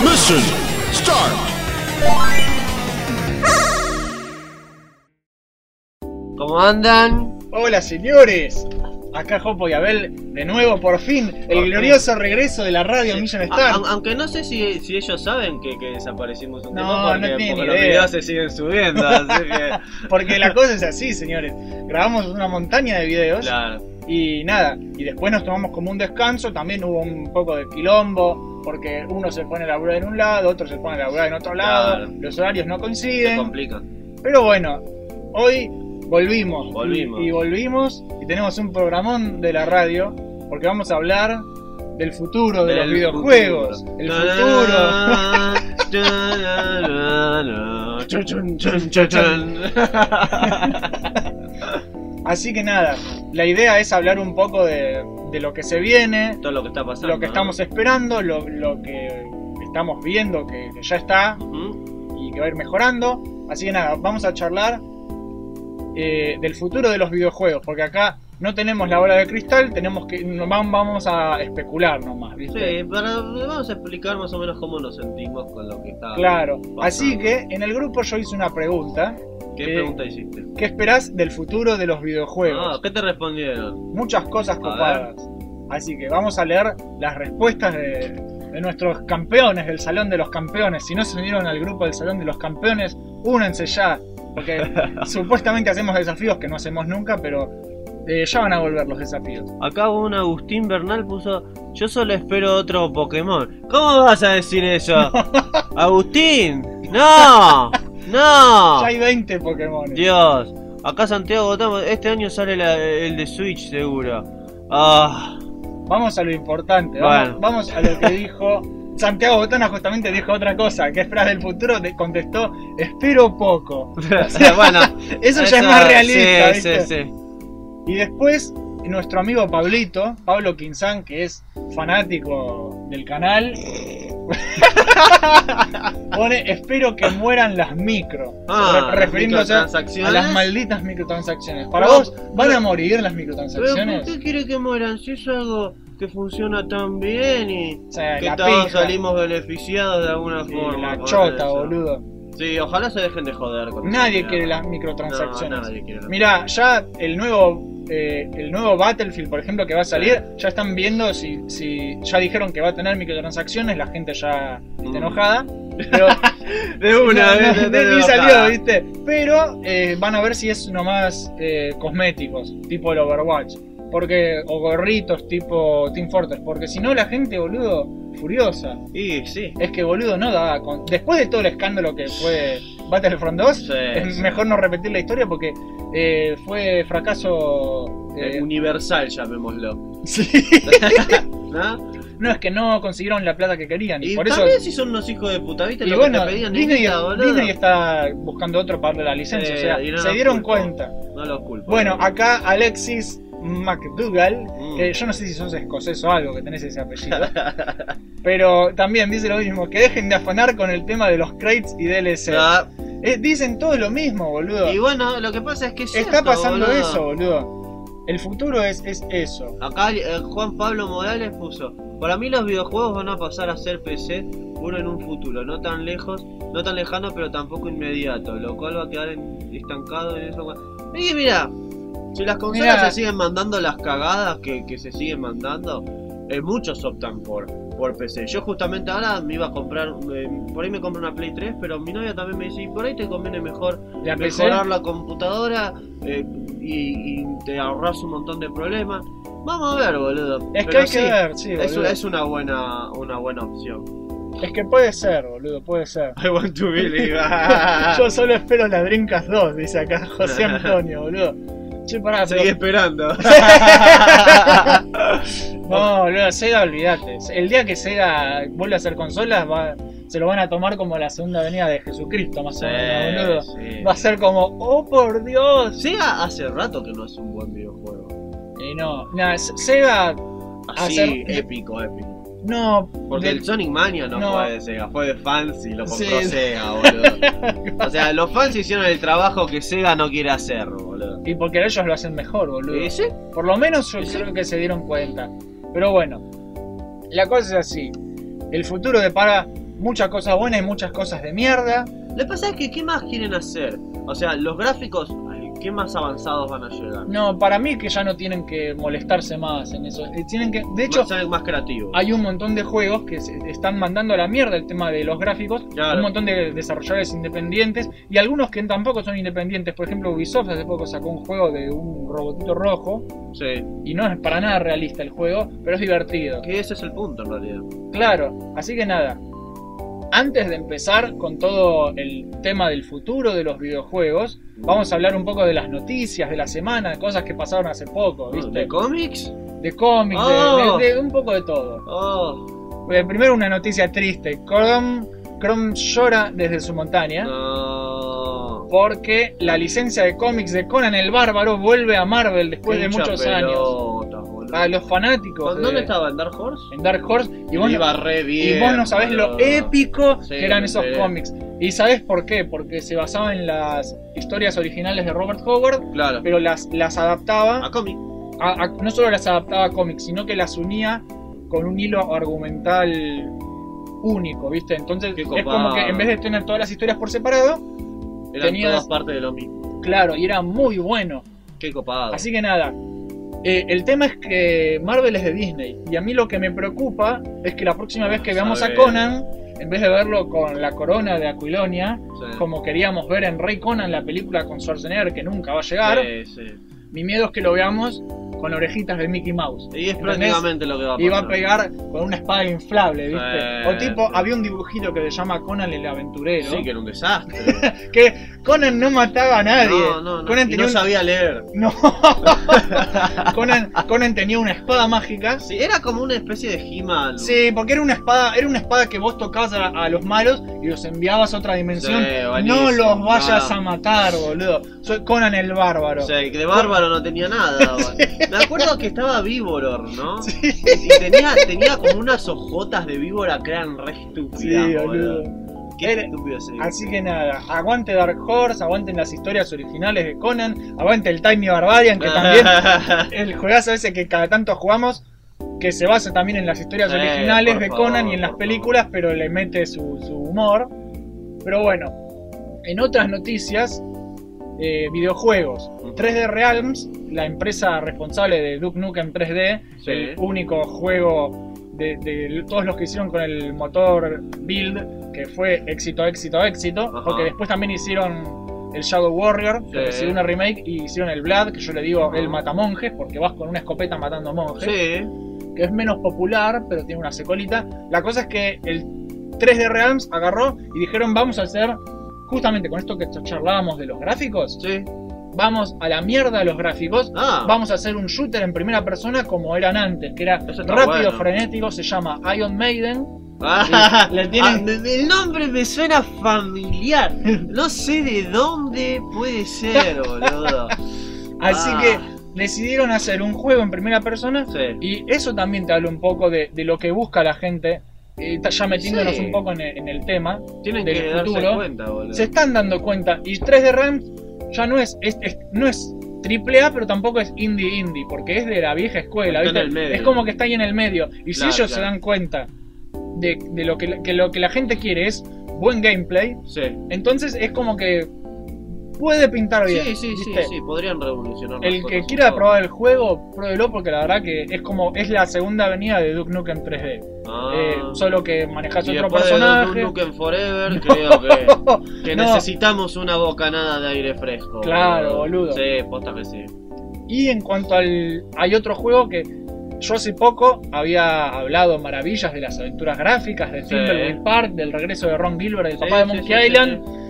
Mission start. ¿Cómo andan? Hola señores, acá Jopo y Abel de nuevo por fin el glorioso regreso de la radio Million A- Star. a- aunque no sé si, si ellos saben que, que desaparecimos un No, tiempo no porque, tienen porque los idea. videos se siguen subiendo, así que. Porque la cosa es así, señores. Grabamos una montaña de videos Claro. Y nada, y después nos tomamos como un descanso, también hubo un poco de quilombo, porque uno se pone a laburar en un lado, otro se pone a laburar en otro lado, Claro. los horarios no Se coinciden. complica. Pero bueno, hoy volvimos. Volvimos. Y, y volvimos y tenemos un programón de la radio porque vamos a hablar del futuro de Del los videojuegos. futuro. El futuro. Así que nada, la idea es hablar un poco de, de lo que se viene, Todo lo que está pasando. lo que ¿no? estamos esperando, lo, lo que estamos viendo que, que ya está y que va a ir mejorando. Así que nada, vamos a charlar eh, del futuro de los videojuegos, porque acá no tenemos la bola de cristal, tenemos que vamos a especular nomás, ¿viste? Sí, para, vamos a explicar más o menos cómo nos sentimos con lo que está. Claro, pasando. así que en el grupo yo hice una pregunta, ¿Qué pregunta hiciste? ¿qué esperás del futuro de los videojuegos? Ah, ¿qué te respondieron? Muchas cosas A copadas. Así que vamos a leer las respuestas de, de nuestros campeones del Salón de los Campeones. Si no se unieron al grupo del Salón de los Campeones, únense ya. Porque supuestamente hacemos desafíos que no hacemos nunca, pero eh, ya van a volver los desafíos. Acá un Agustín Bernal puso, yo solo espero otro Pokémon. ¿Cómo vas a decir eso? Agustín, no, no. Ya hay 20 Pokémon. Dios, acá Santiago Botamo, este año sale la- el de Switch seguro. Ah, Vamos a lo importante. Vamos, Bueno. vamos a lo que dijo. Santiago Botana justamente dijo otra cosa. ¿Qué esperas del futuro? Contestó, espero poco. bueno, Eso, ya es más realista. Sí, ¿viste? sí, sí. Y después, nuestro amigo Pablito, Pablo Quinzán, que es fanático del canal, pone, espero que mueran las micro, Ah, re- refiriéndose a las malditas microtransacciones. Para No, vos, ¿van pero- a morir las microtransacciones? ¿por qué quiere que mueran si es algo que funciona tan bien y O sea, que todos pija, salimos beneficiados de alguna sí, forma? la chota, eso? boludo. Sí, ojalá se dejen de joder con Nadie quiere las microtransacciones. No, nadie quiere las Mira, ya el nuevo eh, el nuevo Battlefield, por ejemplo, que va a salir, ya están viendo si, si ya dijeron que va a tener microtransacciones, la gente ya está Mm. enojada. Pero De una no, vez. no, de- ni salió. ¿viste? Pero eh, van a ver si es nomás eh, cosméticos, tipo el Overwatch. Porque, o gorritos tipo Team Fortress. Porque si no, la gente, boludo, furiosa. Y sí. Es que, boludo, no da. con- Después de todo el escándalo que fue Battlefront 2, Sí, es sí. mejor no repetir la historia porque eh, fue fracaso. eh, Eh, Universal, llamémoslo. sí. ¿No? no, es que no consiguieron la plata que querían. Y, Y por eso. si son unos hijos de puta, ¿viste? Y lo bueno, que te pedían Disney, está buscando otro para darle la licencia. Eh, o sea, no se dieron culpo. cuenta. No los culpo. Bueno, acá Alexis McDougall, Mm. yo no sé si sos escocés o algo que tenés ese apellido, pero también dice lo mismo, que dejen de afanar con el tema de los crates y DLC. Ah, Eh, dicen todo lo mismo, boludo. y bueno, lo que pasa es que es Está pasando boludo. eso, boludo. El futuro es, es eso. Acá eh, Juan Pablo Morales puso, para mí los videojuegos van a pasar a ser PC uno en un futuro, no tan lejos, no tan lejano, pero tampoco inmediato, lo cual va a quedar en- estancado en eso. Y mira, si las consolas Mirá. se siguen mandando las cagadas que, que se siguen mandando, eh, muchos optan por, por PC. Yo justamente ahora me iba a comprar, eh, por ahí me compro una Play 3, pero mi novia también me dice, y por ahí te conviene mejor La PC, mejorar la computadora eh, y, y te ahorras un montón de problemas. Vamos a ver, boludo. es que hay sí, que ver, sí, Es, boludo. es una buena una buena opción. Es que puede ser, boludo, puede ser. I want to believe. Yo solo espero la Dreamcast 2, dice acá José Antonio, boludo. Che, pará, pero- Seguí esperando. No, boludo, Sega, olvídate. El día que Sega vuelva a hacer consolas, va, se lo van a tomar como la segunda venida de Jesucristo, más o menos, boludo. sí. Va a ser como, oh por Dios. Sega hace rato que no es un buen videojuego. Y no, nada, Sega, Así, Hacer- épico, épico. no. Porque del- el Sonic Mania no, No. fue de Sega, fue de fans y lo compró Sí. Sega, boludo. o sea, los fans hicieron el trabajo que Sega no quiere hacer, boludo. Y porque ellos lo hacen mejor, boludo. Por lo menos yo creo que se dieron cuenta. Pero bueno, la cosa es así. El futuro depara muchas cosas buenas y muchas cosas de mierda. Lo que pasa es que, ¿qué más quieren hacer? O sea, los gráficos, ¿qué más avanzados van a llegar? No, para mí que ya no tienen que molestarse más en eso. Eh, Tienen que, de hecho, más creativos. hay un montón de juegos que se están mandando a la mierda el tema de los gráficos. Claro. Un montón de desarrolladores independientes y algunos que tampoco son independientes. Por ejemplo, Ubisoft hace poco sacó un juego de un robotito rojo Sí. y no es para nada realista el juego, pero es divertido. Que ese es el punto en realidad. Claro, así que nada. Antes de empezar con todo el tema del futuro de los videojuegos, vamos a hablar un poco de las noticias de la semana, de cosas que pasaron hace poco, ¿viste? ¿De cómics? De cómics, de- Oh. de, de un poco de todo. Oh, Eh, Primero una noticia triste. Chrome, Chrome llora desde su montaña no. porque la licencia de cómics de Conan el Bárbaro vuelve a Marvel después de muchos años. Pelotas, boludo. A los fanáticos ¿Dónde de- estaba? ¿En Dark Horse? en Dark Horse y vos, Iba no, re bien. y vos no sabés lo épico Sí, que eran esos cómics. ¿Y sabés por qué? Porque se basaba en las historias originales de Robert Howard, Claro. pero las, las adaptaba A cómic. a- a- no solo las adaptaba a cómics, sino que las unía con un hilo argumental único, ¿viste? Entonces Qué es copado. como que en vez de tener todas las historias por separado, Eran Tenías- todas partes de lo mismo. claro, y era muy bueno. Qué copado. Así que nada, eh, el tema es que Marvel es de Disney, y a mí lo que me preocupa es que la próxima vez que veamos a. Conan, en vez de verlo con la corona de Aquilonia, Sí. como queríamos ver en Rey Conan, la película con Schwarzenegger que nunca va a llegar, Sí, sí. mi miedo es que lo veamos con orejitas de Mickey Mouse. Y es ¿Entendés? prácticamente lo que va a pasar. Y va a pegar con una espada inflable, ¿viste? Sí. O tipo, había un dibujito que se llama Conan el aventurero. Sí, que era un desastre. Que Conan no mataba a nadie. No, no, no. Conan Y no un- sabía leer. No. Conan, Conan tenía una espada mágica. Sí, era como una especie de He-Man. Sí, porque era una espada, era una espada que vos tocabas a, a los malos y los enviabas a otra dimensión. Sí, no los vayas a matar, boludo. Soy Conan el bárbaro. O sea, que de bárbaro no tenía nada. boludo. Me acuerdo que estaba Víboror, ¿no? Sí. Y tenía, tenía como unas ojotas de víbora que eran re estúpidas, Sí, boludo. Qué Era- estúpido ese Así que nada, aguante Dark Horse, aguanten las historias originales de Conan, aguante el Tiny Barbarian, que también el juegazo ese que cada tanto jugamos, que se basa también en las historias Eh, originales de favor, Conan y en las películas, pero le mete su, su humor. Pero bueno, en otras noticias, eh, videojuegos. 3D Realms, la empresa responsable de Duke Nukem 3D, Sí. el único juego de, de todos los que hicieron con el motor Build, que fue éxito, éxito, éxito, porque después también hicieron el Shadow Warrior, que recibió una remake, y hicieron el Blood, que yo le digo el matamonjes, porque vas con una escopeta matando monjes, Sí. que es menos popular, pero tiene una secolita. La cosa es que el 3D Realms agarró y dijeron vamos a hacer, justamente con esto que charlábamos de los gráficos, Sí. vamos a la mierda los gráficos, Ah. vamos a hacer un shooter en primera persona como eran antes, que era rápido, bueno. frenético, se llama Iron Maiden. Ah, Le tienen- ah, el nombre me suena familiar. No sé de dónde puede ser, boludo. Así Ah. que decidieron hacer un juego en primera persona Sí. y eso también te habla un poco de, de lo que busca la gente, eh, está ya metiéndonos Sí. un poco en el, en el tema. Tienen del que darse futuro. cuenta, boludo. Se están dando cuenta y 3D Realms ya no es, es- es- no es triple A, pero tampoco es indie indie, porque es de la vieja escuela, Está en ¿viste? el medio. Es como que está ahí en el medio. Y si Claro, ellos se dan cuenta de, de lo que, que lo que la gente quiere es buen gameplay, Sí. entonces es como que puede pintar bien. Sí, sí, sí, ¿viste? sí, podrían revolucionar las El que quiera probar el juego, pruébelo porque la verdad que es como es la segunda avenida de Duke Nukem 3D. Ah. Eh, solo que manejas y otro personaje. de Duke Nukem Forever, creo que, que No. necesitamos una bocanada de aire fresco. Claro, boludo. Sí, posta que sí. Y en cuanto al. Hay otro juego que yo hace poco había hablado maravillas de las aventuras gráficas de Sí. Thimbleweed Park, del regreso de Ron Gilbert, el Sí, papá de sí, Monkey sí, sí, Island.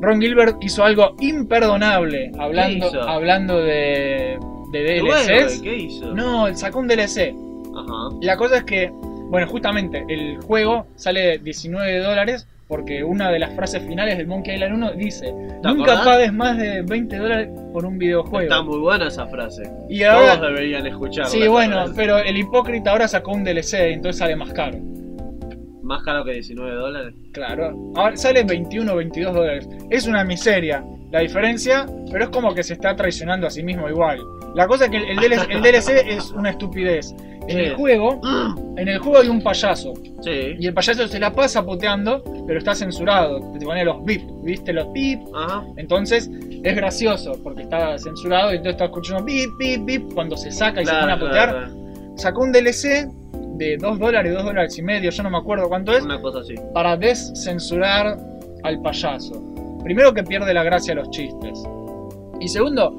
Ron Gilbert hizo algo imperdonable hablando, hablando de, de Qué bueno, DLCs. ¿Qué hizo? no, sacó un DLC. Ajá. La cosa es que, bueno, justamente el juego sale 19 dólares porque una de las frases finales del Monkey Island 1 dice: Nunca acordás? pagues más de 20 dólares por un videojuego. Está muy buena esa frase. Y ahora, Todos deberían escucharla. Sí, bueno, frase. pero el hipócrita ahora sacó un DLC, entonces sale más caro. Más caro que 19 dólares. Claro, ahora sale 21 o 22 dólares. Es una miseria la diferencia, pero es como que se está traicionando a sí mismo igual. La cosa es que el DLC, el DLC es una estupidez. En Sí. el juego, en el juego hay un payaso. Sí. Y el payaso se la pasa puteando, pero está censurado. Te pone los bip, ¿viste? Los bip. Ajá. Entonces es gracioso porque está censurado y entonces está escuchando bip, bip, bip cuando se saca y se pone a putear. claro, claro. Sacó un DLC de 2 dólares, 2 dólares y medio, yo no me acuerdo cuánto es, Una cosa así. para descensurar al payaso. Primero que pierde la gracia a los chistes. Y segundo,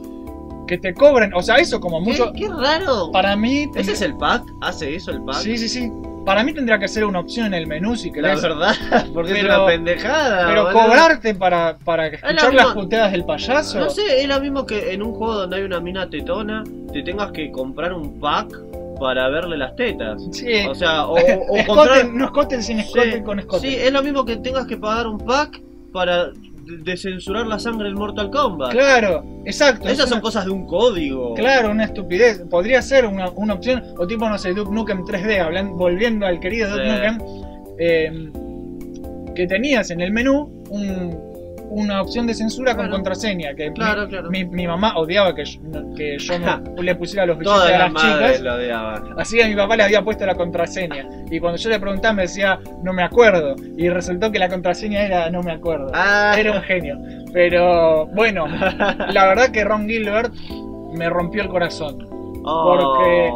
que te cobren, o sea, eso como mucho... ¿Qué, qué raro. Para mí... ¿Ese es el pack? ¿Hace eso el pack? Sí, sí, sí. Para mí tendría que ser una opción en el menú si La querés. verdad, porque es Pero- una pendejada. Pero boludo. cobrarte para, para escuchar las mismo. puteadas del payaso. No sé, es lo mismo que en un juego donde hay una mina tetona, te tengas que comprar un pack para verle las tetas. Sí. O sea, o, o- o Escoten, comprar. no escoten sin escoten Sí, con escoten. Sí, es lo mismo que tengas que pagar un pack para de- descensurar la sangre del Mortal Kombat. Claro, exacto. es Esas son una- cosas de un código. Claro, una estupidez. Podría ser una, una opción, o tipo, no sé, Duke Nukem 3D, hablan- volviendo al querido Duke Sí. Nukem, eh, que tenías en el menú un- una opción de censura con contraseña. Que Claro, claro. Mi, mi mamá odiaba que yo, que yo me- le pusiera los billetes Todas a las chicas. lo odiaban. Así que a mi papá le había puesto la contraseña. Y cuando yo le preguntaba me decía, no me acuerdo. Y resultó que la contraseña era no me acuerdo. Ah. Era un genio. Pero bueno, la verdad que Ron Gilbert me rompió el corazón. Oh. Porque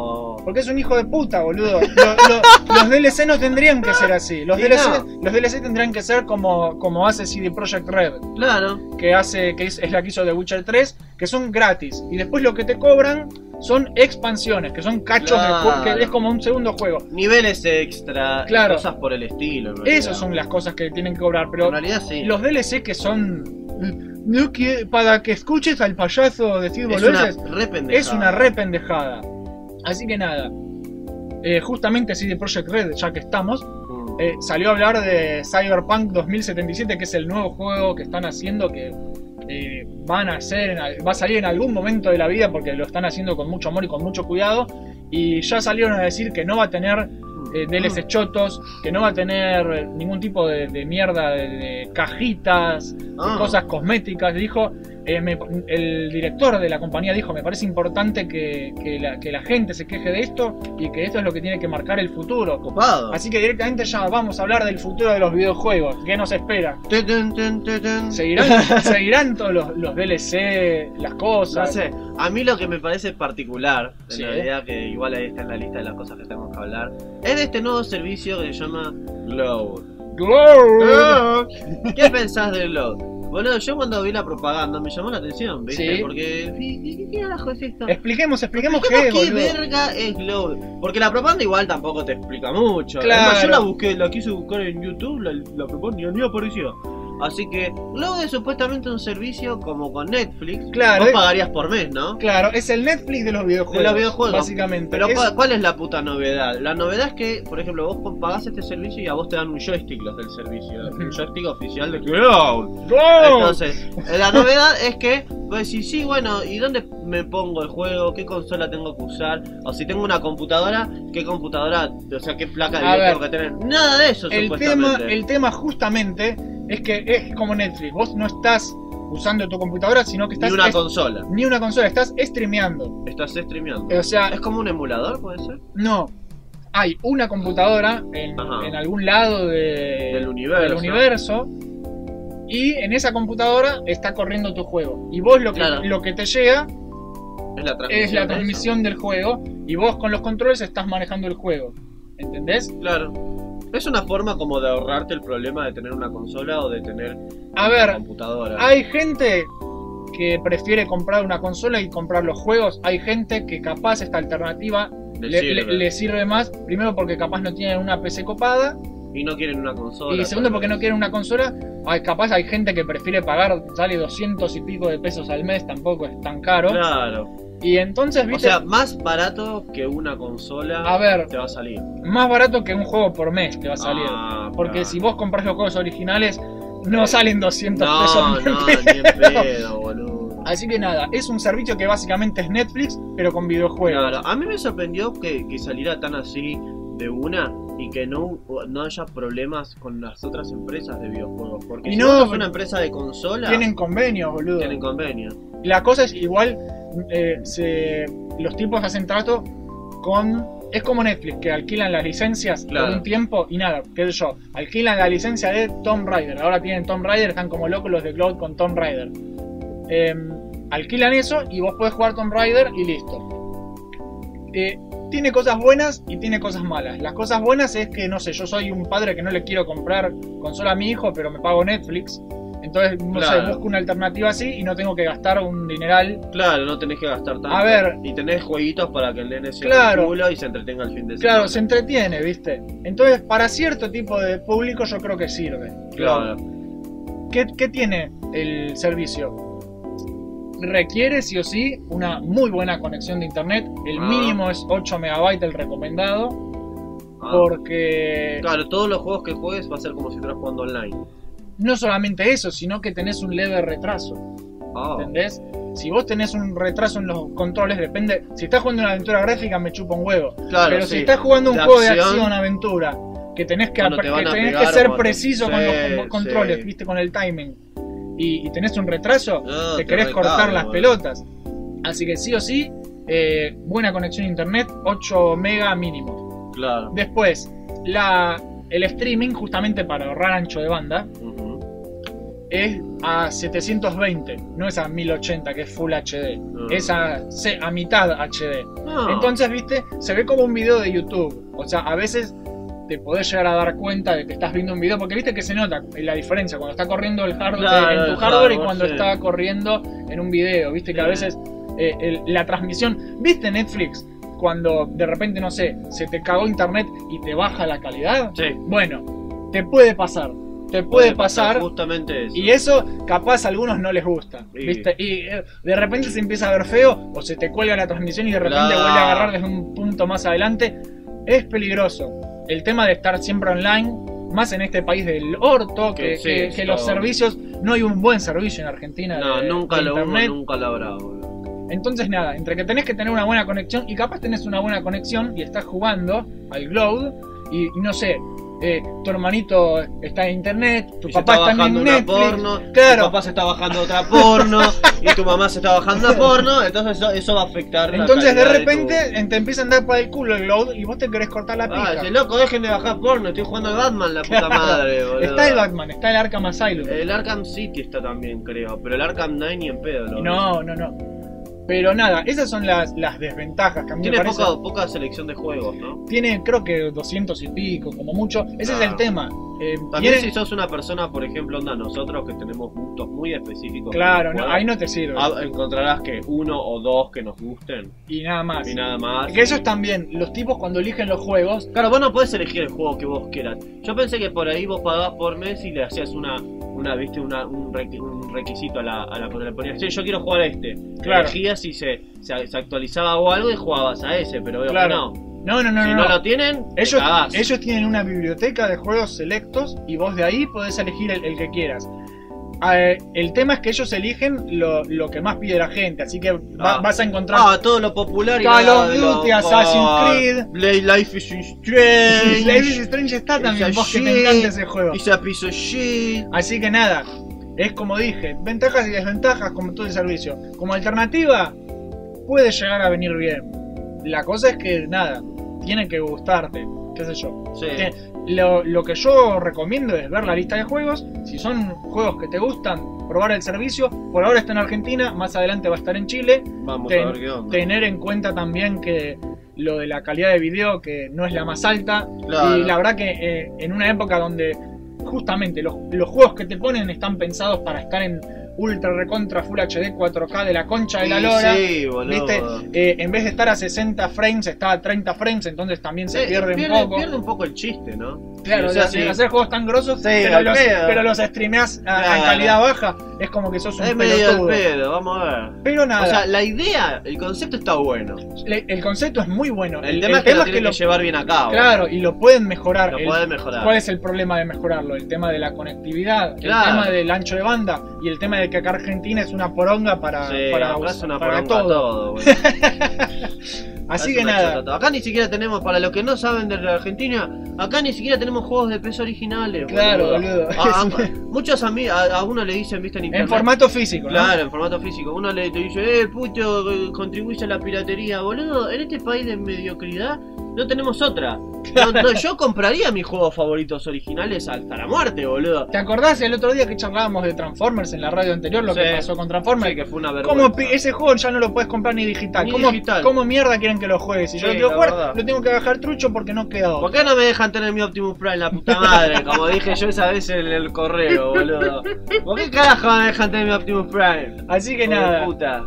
es un hijo de puta, boludo. Lo- lo- los DLC no tendrían que ser así. Los Y DLC, no. los DLC tendrían que ser como, como hace CD Projekt Red, Claro. que hace, que es, es la que hizo The Witcher 3, que son gratis. Y después lo que te cobran son expansiones, que son cachos de Claro. juego, que es como un segundo juego. Niveles extra, Claro. cosas por el estilo. en. Esas son las cosas que tienen que cobrar, En pero realidad sí. los DLC que son no que- para que escuches al payaso decir es una boludeces, es una re pendejada. Así que nada, eh, justamente CD Projekt Red, ya que estamos, Mm. eh, salió a hablar de Cyberpunk 2077, que es el nuevo juego que están haciendo que eh, van a hacer, va a salir en algún momento de la vida porque lo están haciendo con mucho amor y con mucho cuidado. Y ya salieron a decir que no va a tener eh, DLC chotos, que no va a tener ningún tipo de, de mierda de, de cajitas, de Ah. cosas cosméticas. Dijo, eh, me- el director de la compañía dijo, me parece importante que, que la, que la gente se queje de esto y que esto es lo que tiene que marcar el futuro. Copado. Así que directamente ya vamos a hablar del futuro de los videojuegos. ¿Qué nos espera? Tun, tun, tun, tun, tun. ¿Seguirán, seguirán todos los, los DLC, las No cosas? sé, a mí lo que me parece particular, en Sí. realidad que igual ahí está en la lista de las cosas que tenemos que hablar, es de este nuevo servicio que se llama Glow. Glow. ¿Qué pensás de Glow? Boludo, yo cuando vi la propaganda me llamó la atención, ¿viste? Sí. Porque, ¿qué, qué, qué carajo es esto? Expliquemos, expliquemos qué ¿Qué, es, boludo. verga es Glow? Porque la propaganda igual tampoco te explica mucho. Claro. Además, yo la busqué, la quise buscar en YouTube, la, la propaganda ni apareció. Así que Glow es supuestamente un servicio como con Netflix. Claro, Vos pagarías por mes, ¿no? Claro, es el Netflix de los videojuegos. De los videojuegos. Básicamente. Pero Es- ¿cuál, es la puta novedad? La novedad es que, por ejemplo, vos pagás este servicio y a vos te dan un joystick los del servicio. Un joystick oficial de. Glow. Entonces, eh, la novedad es que vos decís, sí, bueno, ¿y dónde me pongo el juego? ¿Qué consola tengo que usar? O si tengo una computadora, ¿qué computadora? O sea, ¿qué placa de video tengo que tener? Nada de eso, el tema, el tema justamente es que es como Netflix. Vos no estás usando tu computadora, sino que Ni estás una es- consola. ni una consola, estás streameando. Estás streameando. O sea, ¿Es como un emulador, puede ser? no. Hay una computadora en, en algún lado de- Del universo. del universo, y en esa computadora está corriendo tu juego. Y vos lo que, Claro. lo que te llega Es la transmisión. es la de transmisión del juego y vos con los controles estás manejando el juego. ¿Entendés? Claro. Es una forma como de ahorrarte el problema de tener una consola o de tener A una ver, computadora. Hay gente que prefiere comprar una consola y comprar los juegos. Hay gente que capaz esta alternativa Le le, sirve. le- le sirve más. Primero porque capaz no tienen una PC copada. Y no quieren una consola. Y segundo porque no quieren una consola. Hay, capaz hay gente que prefiere pagar, sale 200 y pico de pesos al mes, tampoco es tan caro. Claro. Y entonces, O viste, sea, más barato que una consola a ver, te va a salir. más barato que un juego por mes te va a salir. Ah, porque claro. si vos compras los juegos originales, no salen 200 No, pesos. no, ni en pedo, boludo. Así que nada, es un servicio que básicamente es Netflix, pero con videojuegos. Claro, a mí me sorprendió que, que saliera tan así de una. Y que no, no haya problemas con las otras empresas de videojuegos. Porque Y si no, porque una empresa de consola, Tienen convenios, boludo. tienen convenio. La cosa es igual, eh, se- los tipos hacen trato con... Es como Netflix, que alquilan las licencias Claro. por un tiempo y nada, qué sé yo, alquilan la licencia de Tomb Raider. Ahora tienen Tomb Raider, están como locos los de Cloud con Tomb Raider. Eh, alquilan eso y vos podés jugar Tomb Raider y listo. Eh, tiene cosas buenas y tiene cosas malas. Las cosas buenas es que, no sé, yo soy un padre que no le quiero comprar consola a mi hijo, pero me pago Netflix. Entonces, no sé, Claro. busco una alternativa así y no tengo que gastar un dineral Claro, no tenés que gastar tanto. A ver. Y tenés jueguitos para que el nene se Claro. y se entretenga el fin de semana. Claro, se entretiene, ¿viste? Entonces, para cierto tipo de público yo creo que sirve. Claro. ¿Qué, qué tiene el servicio? Requiere sí o sí una muy buena conexión de internet. El Ah. mínimo es 8 megabytes el recomendado. Ah. Porque Claro, todos los juegos que juegues va a ser como si estuvieras jugando online. no solamente eso, sino que tenés un leve retraso. Ah. ¿Entendés? Si vos tenés un retraso en los controles, depende. Si estás jugando una aventura gráfica, me chupa un huevo. Claro, Pero sí. si estás jugando un juego de acción, aventura, que tenés que, te que tenés pegar que ser preciso con los con- controles, sí. viste, con el timing, y, y tenés un retraso, No, te te querés cortar las pelotas. Así que sí o sí, eh, buena conexión a internet, 8 mega mínimo. Claro. Después, la, el streaming, justamente para ahorrar ancho de banda, es a 720, no es a 1080 que es Full HD, No. es a, a mitad HD. No. Entonces, viste, se ve como un video de YouTube. O sea, a veces te podés llegar a dar cuenta de que estás viendo un video, porque viste que se nota la diferencia cuando está corriendo el hardware Claro, en tu hardware y cuando sí. está corriendo en un video. Viste que a veces eh, el- la transmisión. ¿Viste Netflix? Cuando de repente, no sé, se te cagó internet y te baja la calidad. Sí. Bueno, te puede pasar. Te puede pasar. Justamente eso. Y eso capaz a algunos no les gusta, Sí. ¿viste? Y eh, de repente se empieza a ver feo o se te cuelga la transmisión y de repente vuelve a agarrar desde un punto más adelante. Es peligroso. El tema de estar siempre online, más en este país del orto, que, Que sí, que- es que los servicios, no hay un buen servicio en Argentina. No, de- nunca de lo hubo, internet. nunca lo habrá, boludo. Entonces nada, entre que tenés que tener una buena conexión y capaz tenés una buena conexión y estás jugando al Cloud y no sé, eh, tu hermanito está en internet, tu Y papá está está bajando una Netflix, porno, claro. tu papá se está bajando otra porno, y tu mamá se está bajando una porno, entonces eso, eso va a afectar la Entonces de calidad repente tu- te empieza a andar para el culo el Cloud y vos te querés cortar la Ah, pija. ese loco, dejen de bajar porno, estoy jugando al Batman, la puta madre, boludo. Está el Batman, está el Arkham Asylum. El Arkham City está también, creo, pero el Arkham Knight ni en pedo, lo no, no, no. Pero nada, esas son las, las desventajas que a mí Tiene me parece. poca, poca selección de juegos, ¿no? Tiene creo que 200 y pico, como mucho. Ese es el tema. Eh, También si sos una persona, por ejemplo, onda nosotros que tenemos gustos muy específicos. Claro, no, ahí no te sirve. ah, encontrarás que uno o dos que nos gusten Y nada más. y nada más. Que ellos también, los tipos cuando eligen los juegos, Claro, vos no podés elegir el juego que vos quieras. Yo pensé que por ahí vos pagabas por mes y le hacías una, una viste, una, un, requi- un requisito a la, a la le ponías, "Che, yo quiero jugar a este. Claro. Elegías y se, se, se actualizaba o algo y jugabas a ese, pero veo Claro. que no. No, no, no, si no. lo tienen, Ellos, ellos tienen una biblioteca de juegos selectos y vos de ahí podés elegir el, el que quieras. Eh, el tema es que ellos eligen lo, lo que más pide la gente, así que va- Ah. vas a encontrar Ah, todo lo popular y Call of Duty, Assassin's Ah, Creed. Play Life is Strange. Life is Strange está también, vos que te encanta ese juego. It's a piece of shit. Así que nada, es como dije, ventajas y desventajas como todo el servicio. Como alternativa, puede llegar a venir bien. La cosa es que nada, tiene que gustarte, qué sé yo. Sí. Lo, lo que yo recomiendo es ver la lista de juegos. Si son juegos que te gustan, probar el servicio. Por ahora está en Argentina, más adelante va a estar en Chile. Vamos Ten- a ver qué onda. Tener en cuenta también que lo de la calidad de video, que no es la más alta. Claro. Y la verdad que eh, en una época donde justamente los, los juegos que te ponen están pensados para estar en ultra recontra full HD 4K de la concha de la lora. Sí, boludo. ¿Viste? Eh, en vez de estar a 60 frames, está a 30 frames, entonces también se pierde, pierde, un poco. pierde un poco el chiste, ¿no? Claro, o sea, sí. hacer juegos tan grosos, Sí, pero, los, pero los a Claro. calidad baja, es como que sos un Es medio el pelotudo. pedo, vamos a ver. Pero nada, O sea, la idea, el concepto está bueno. le- el concepto es muy bueno. El, tema es que lo que, llevar bien a cabo. Claro, y lo pueden mejorar. Lo El- pueden mejorar. ¿Cuál es el problema de mejorarlo? El tema de la conectividad, Claro. el tema del ancho de banda y el tema de que acá Argentina es una poronga para, Sí, para, acá es una para poronga todo. Así Es que nada. Acá ni siquiera tenemos, para los que no saben de la Argentina, acá ni siquiera tenemos juegos de peso originales. Claro, boludo. A- a- muchos amigos, a, a uno le dicen, viste, en En internet. formato físico, ¿no? Claro, en formato físico. Uno le te dice, eh, puto, eh, contribuís a la piratería. Boludo, en este país de mediocridad no tenemos otra. No, no, yo compraría mis juegos favoritos originales hasta la muerte, boludo. ¿Te acordás el otro día que charlábamos de Transformers en la radio anterior, lo Sí. que pasó con Transformers? Sí, que fue una ¿Cómo vergüenza. pi- ese juego ya no lo puedes comprar ni digital? Ni ¿Cómo, digital. ¿Cómo mierda quieren que lo juegues? Si yo Sí, lo quiero jugar, verdad. lo tengo que bajar trucho porque no queda ¿Por otro. qué no me dejan tener mi Optimus Prime, la puta madre? Como dije yo esa vez en el correo, boludo. ¿Por qué carajo no me dejan tener mi Optimus Prime? Así que nada, Puta.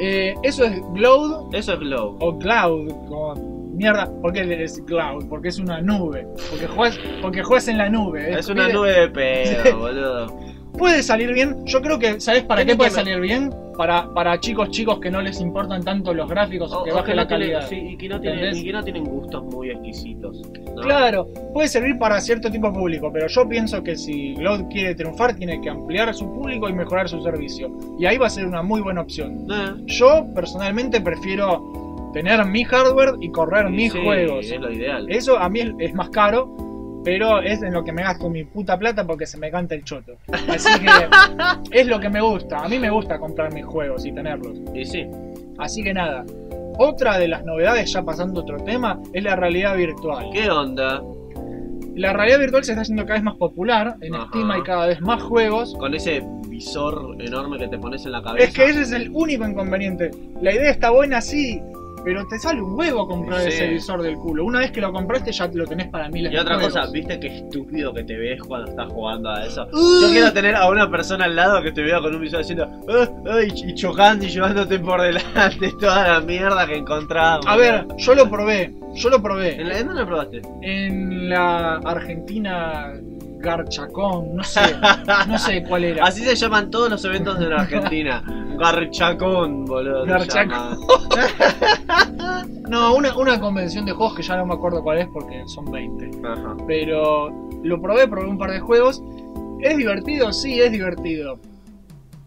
eh, eso es Cloud Eso es Glow. o Cloud, como mierda. ¿Por qué es Cloud? Porque es una nube. Porque juegas, porque juegas en la nube. Es una nube de pedo, boludo. Puede salir bien. Yo creo que, ¿sabes para qué puede salir bien? Para, para chicos chicos que no les importan tanto los gráficos o, que o baje la calidad. sí, y que no tienen, ¿Entendés? y que no tienen gustos muy exquisitos. ¿no? Claro, puede servir para cierto tipo de público, pero yo pienso que si Cloud quiere triunfar, tiene que ampliar su público y mejorar su servicio. Y ahí va a ser una muy buena opción. Eh, Yo personalmente prefiero tener mi hardware y correr mis sí, juegos. Es lo ideal. Eso a mí es, es más caro, pero es en lo que me gasto mi puta plata porque se me canta el choto. Así que es lo que me gusta. A mí me gusta comprar mis juegos y tenerlos. Y sí. Así que nada. Otra de las novedades, ya pasando a otro tema, es la realidad virtual. ¿Qué onda? La realidad virtual se está haciendo cada vez más popular. En Ajá. Steam hay cada vez más juegos. Con ese visor enorme que te pones en la cabeza. Es que ese es el único inconveniente. La idea está buena, sí, pero te sale un huevo comprar Sí. ese visor del culo. Una vez que lo compraste ya lo tenés para miles Y otra cosa, ¿viste qué estúpido que te ves cuando estás jugando a eso? Uh. Yo quiero tener a una persona al lado que te vea con un visor haciendo "Ah, ay", y chocando y llevándote por delante toda la mierda que encontramos. A ver, yo lo probé, yo lo probé. ¿En, la, ¿en dónde lo probaste? En la Argentina Garchacón, no sé, no sé cuál era. Así se llaman todos los eventos de la Argentina. Garchacón, boludo. Garchacón. No, una, una convención de juegos que ya no me acuerdo cuál es porque son 20. Ajá. Pero lo probé, probé un par de juegos. ¿Es divertido? Sí, es divertido.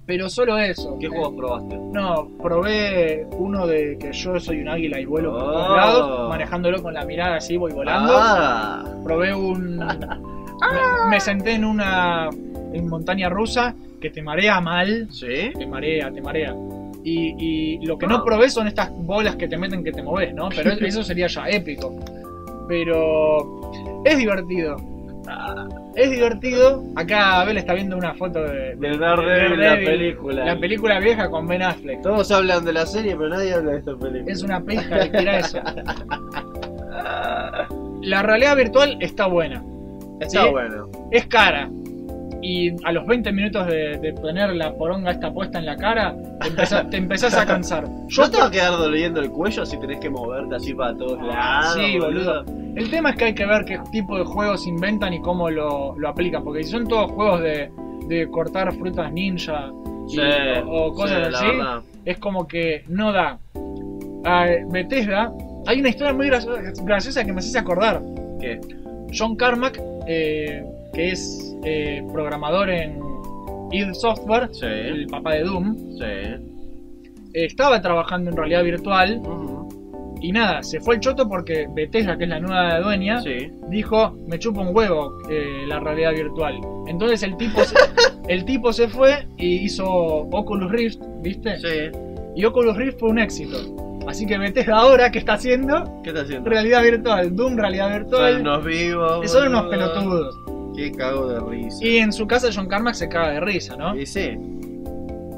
Pero solo eso. ¿Qué juegos probaste? No, probé uno de que yo soy un águila y vuelo por todos Oh. lados, manejándolo con la mirada así, voy volando. Ah, Probé un. me, me senté en una en montaña rusa que te marea mal. ¿Sí? Te marea, te marea. Y, y lo que Ah. no probé son estas bolas que te meten que te moves, ¿no? Pero eso sería ya épico. Pero es divertido. Ah, Es divertido. Acá Abel está viendo una foto de, de Daredevil, la película. la película vieja con Ben Affleck. Todos hablan de la serie, pero nadie habla de esta película. Es una pija de eso. La realidad virtual está buena. Está ¿sí? bueno. Es cara. Y a los 20 minutos de, de tener la poronga esta puesta en la cara, te empezás, te empezás a cansar. Yo te va a quedar doliendo el cuello si tenés que moverte así para todos lados. Sí, boludo. El tema es que hay que ver qué tipo de juegos inventan y cómo lo, lo aplican. Porque si son todos juegos de, de cortar frutas ninja y- o, o cosas sí, así, es como que no da. A Bethesda, hay una historia muy graciosa, que me hace acordar. ¿Qué? John Carmack, eh, que es eh, programador en id Software, Sí, el papá de Doom, sí. eh, estaba trabajando en realidad virtual y nada, se fue el choto porque Bethesda, que es la nueva dueña, Sí. dijo, me chupa un huevo eh, la realidad virtual. Entonces el tipo, se, el tipo se fue y hizo Oculus Rift, ¿viste? Sí. Y Oculus Rift fue un éxito. Así que Bethesda ahora, ¿qué está haciendo? ¿Qué estás haciendo? Realidad virtual, Doom realidad Son virtual. unos vivos. Son unos pelotudos. Qué cago de risa. Y en su casa John Carmack se caga de risa, ¿no? Y sí,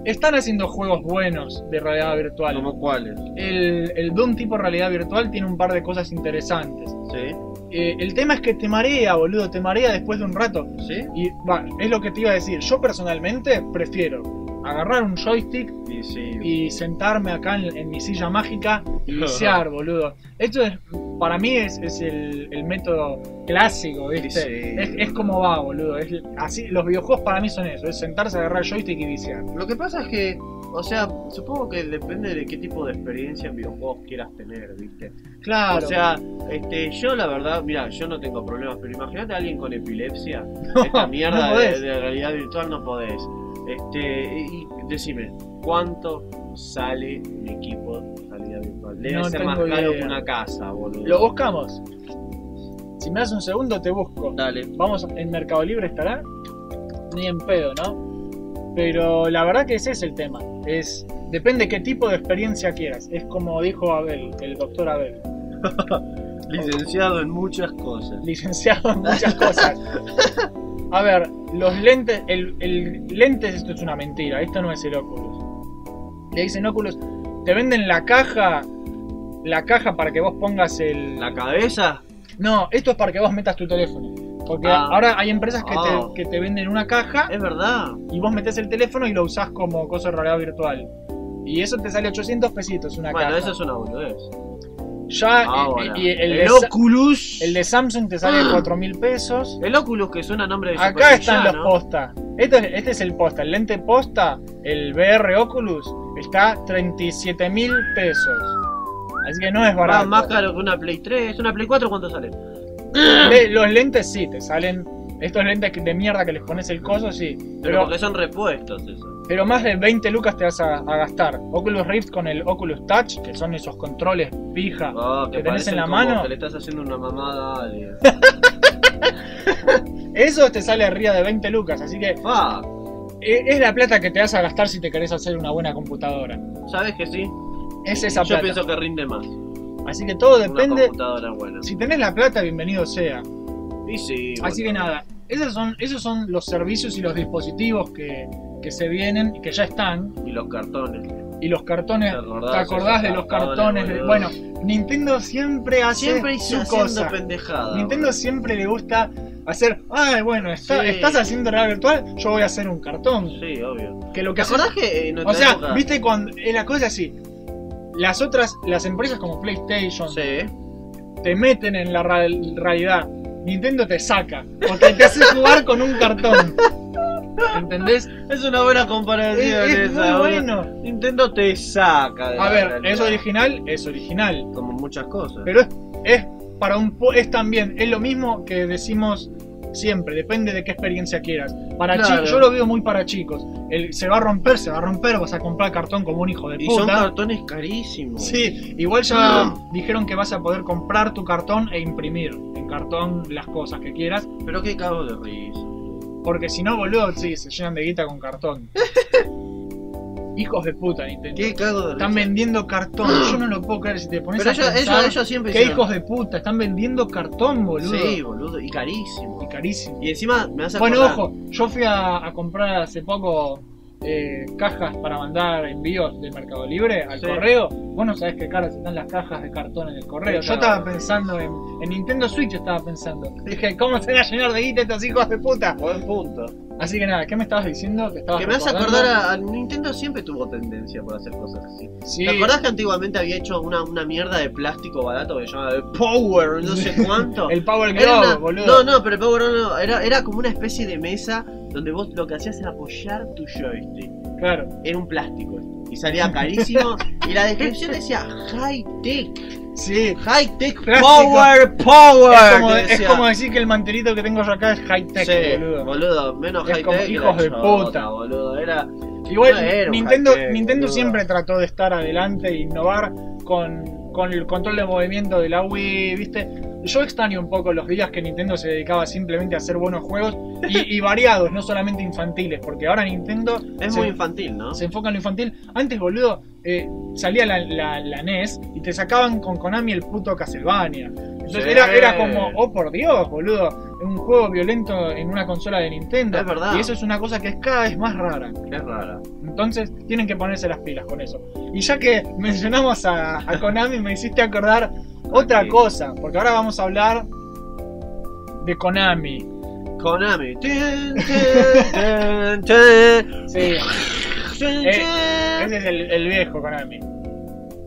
Están haciendo juegos buenos de realidad virtual. ¿como cuáles? El, el Doom tipo realidad virtual tiene un par de cosas interesantes. Sí, Eh, el tema es que te marea, boludo, te marea después de un rato. sí. Y va, es lo que te iba a decir. Yo personalmente prefiero agarrar un joystick Y sí. y sentarme acá en, en mi silla mágica y viciar, boludo. Esto es, para mí es, es el, el método clásico, ¿viste? Sí, es, es como va, boludo. Es, así, los videojuegos para mí son eso, es sentarse, agarrar el joystick y viciar. Lo que pasa es que, o sea, supongo que depende de qué tipo de experiencia en videojuegos quieras tener, ¿viste? Claro. O sea, este, yo la verdad, mira, yo no tengo problemas, pero imagínate a alguien con epilepsia, esta no mierda de, de realidad virtual no podés. Este, y decime, ¿cuánto sale un equipo de realidad virtual Debe No ser más caro idea. que una casa, boludo. Lo buscamos. Si me das un segundo, te busco. Dale. Vamos, ¿en Mercado Libre estará? Ni en pedo, ¿no? Pero la verdad que ese es el tema. Es depende qué tipo de experiencia quieras. Es como dijo Abel, el doctor Abel, Licenciado en muchas cosas. licenciado en muchas cosas. A ver, los lentes, el, el lentes, esto es una mentira, esto no es el Oculus. Le dicen Oculus, te venden la caja, la caja para que vos pongas el... ¿La cabeza? No, esto es para que vos metas tu teléfono. Porque Ah. ahora hay empresas que, Ah. te, que te venden una caja Es verdad. y vos metes el teléfono y lo usás como cosa de realidad virtual. Y eso te sale 800 pesitos una Bueno, caja. eso es una boludez. Ya, eh, Ahora, y, y el, el, de, Sa- Oculus. el de Samsung te sale Ah. 4 mil pesos. El Oculus que suena a nombre de Acá están los posta. Esto es- este es el posta. El lente posta, el VR Oculus, está 37 mil pesos. Así que no es Ah, barato. más caro que una Play 3. ¿Una Play 4 cuánto sale? Le- los lentes sí, te salen. Estos lentes que- de mierda que les pones el coso, sí. Pero, Pero, porque son repuestos eso. pero más de 20 lucas te vas a, a gastar. Oculus Rift con el Oculus Touch, que son esos controles pija. Ah, ¿Que tenés parecen en la mano? Que le estás haciendo una mamada a alguien. Eso te sale arriba de 20 lucas, así que Ah, es la plata que te vas a gastar si te querés hacer una buena computadora. ¿sabes que sí? Es esa Yo plata. pienso que rinde más. Así que todo Una depende. computadora buena. Si tenés la plata, bienvenido sea. Y sí. Así que nada, esos son, esos son los servicios y los dispositivos que, que se vienen y que ya están. Y los cartones. Y los cartones, ¿Te acordás ¿te acordás de los cartones, de- bueno, Nintendo siempre hace Siempre su cosa. pendejada. Nintendo siempre le gusta hacer, ay, bueno, está- Sí. estás haciendo realidad virtual, yo voy a hacer un cartón. Sí, obvio. Que lo que ¿Te hace- acordás que en O sea, época- viste cuando eh, la cosa es así. Las otras, las empresas como PlayStation Sí. te meten en la ra- realidad. Nintendo te saca, porque te hace jugar con un cartón. ¿Entendés? Es una buena Es, comparación es esa, muy bueno. Nintendo te saca de A ver, realidad. es original, es original. Como muchas cosas. Pero es, es para un es también, es lo mismo que decimos siempre, depende de qué experiencia quieras. Para Claro. chicos, yo lo veo muy para chicos. El, se va a romper, se va a romper, vas a comprar cartón como un hijo de y son puta. cartones carísimos. Sí, igual ya dijeron que vas a poder comprar tu cartón e imprimir en cartón las cosas que quieras. Pero qué cago de risa. Porque si no, boludo, sí, se llenan de guita con cartón. Hijos de puta, Nintendo. Qué cago de risa. Están vendiendo cartón. Yo no lo puedo creer si te pones Pero a ellos, pensar. ellos, ellos siempre Qué hicieron- hijos de puta, están vendiendo cartón, boludo. Sí, boludo. Y carísimo. Y carísimo. Y encima me hace Bueno, acordar- ojo, yo fui a, a comprar hace poco eh, cajas para mandar envíos de Mercado Libre al Sí. correo. Vos no sabés qué caras están las cajas de cartón en el correo. Sí, Yo claro. estaba pensando en, en Nintendo Switch, estaba pensando. Dije, ¿cómo se van a llenar de guita estos hijos de puta? Buen punto. Así que nada, ¿qué me estabas diciendo? Que, estabas Que me hace recordando? acordar a, a Nintendo siempre tuvo tendencia por hacer cosas así. Sí, ¿Te acordás que antiguamente había hecho una, una mierda de plástico barato que se llamaba el Power, no sé cuánto? el Power una- boludo. No, no, pero el Power no, no, era, era como una especie de mesa donde vos lo que hacías era apoyar tu joystick. Claro. Era un plástico y salía carísimo. y la descripción decía High Tech, Sí. High Tech Plástico. Power Power. Es como, es decir que el mantelito que tengo yo acá es high tech, Sí, boludo. boludo, menos Es high tech. hijos de chota, puta. boludo. Era, Igual No era un Nintendo, Nintendo siempre trató de estar adelante e innovar con, con el control de movimiento de la Wii, ¿viste? Yo extraño un poco los días que Nintendo se dedicaba simplemente a hacer buenos juegos y, y variados, no solamente infantiles, porque ahora Nintendo es se, muy infantil, ¿no? se enfoca en lo infantil. Antes, boludo, eh, salía la, la- la NES y te sacaban con Konami el puto Castlevania. Entonces Sí. era, era como, oh por Dios, boludo, un juego violento en una consola de Nintendo. Es verdad. Y eso es una cosa que es cada vez más rara. Es rara. Entonces tienen que ponerse las pilas con eso. Y ya que mencionamos a, a Konami, me hiciste acordar otra cosa, porque ahora vamos a hablar de Konami. Konami. Sí, Eh, ese es el, el viejo Konami.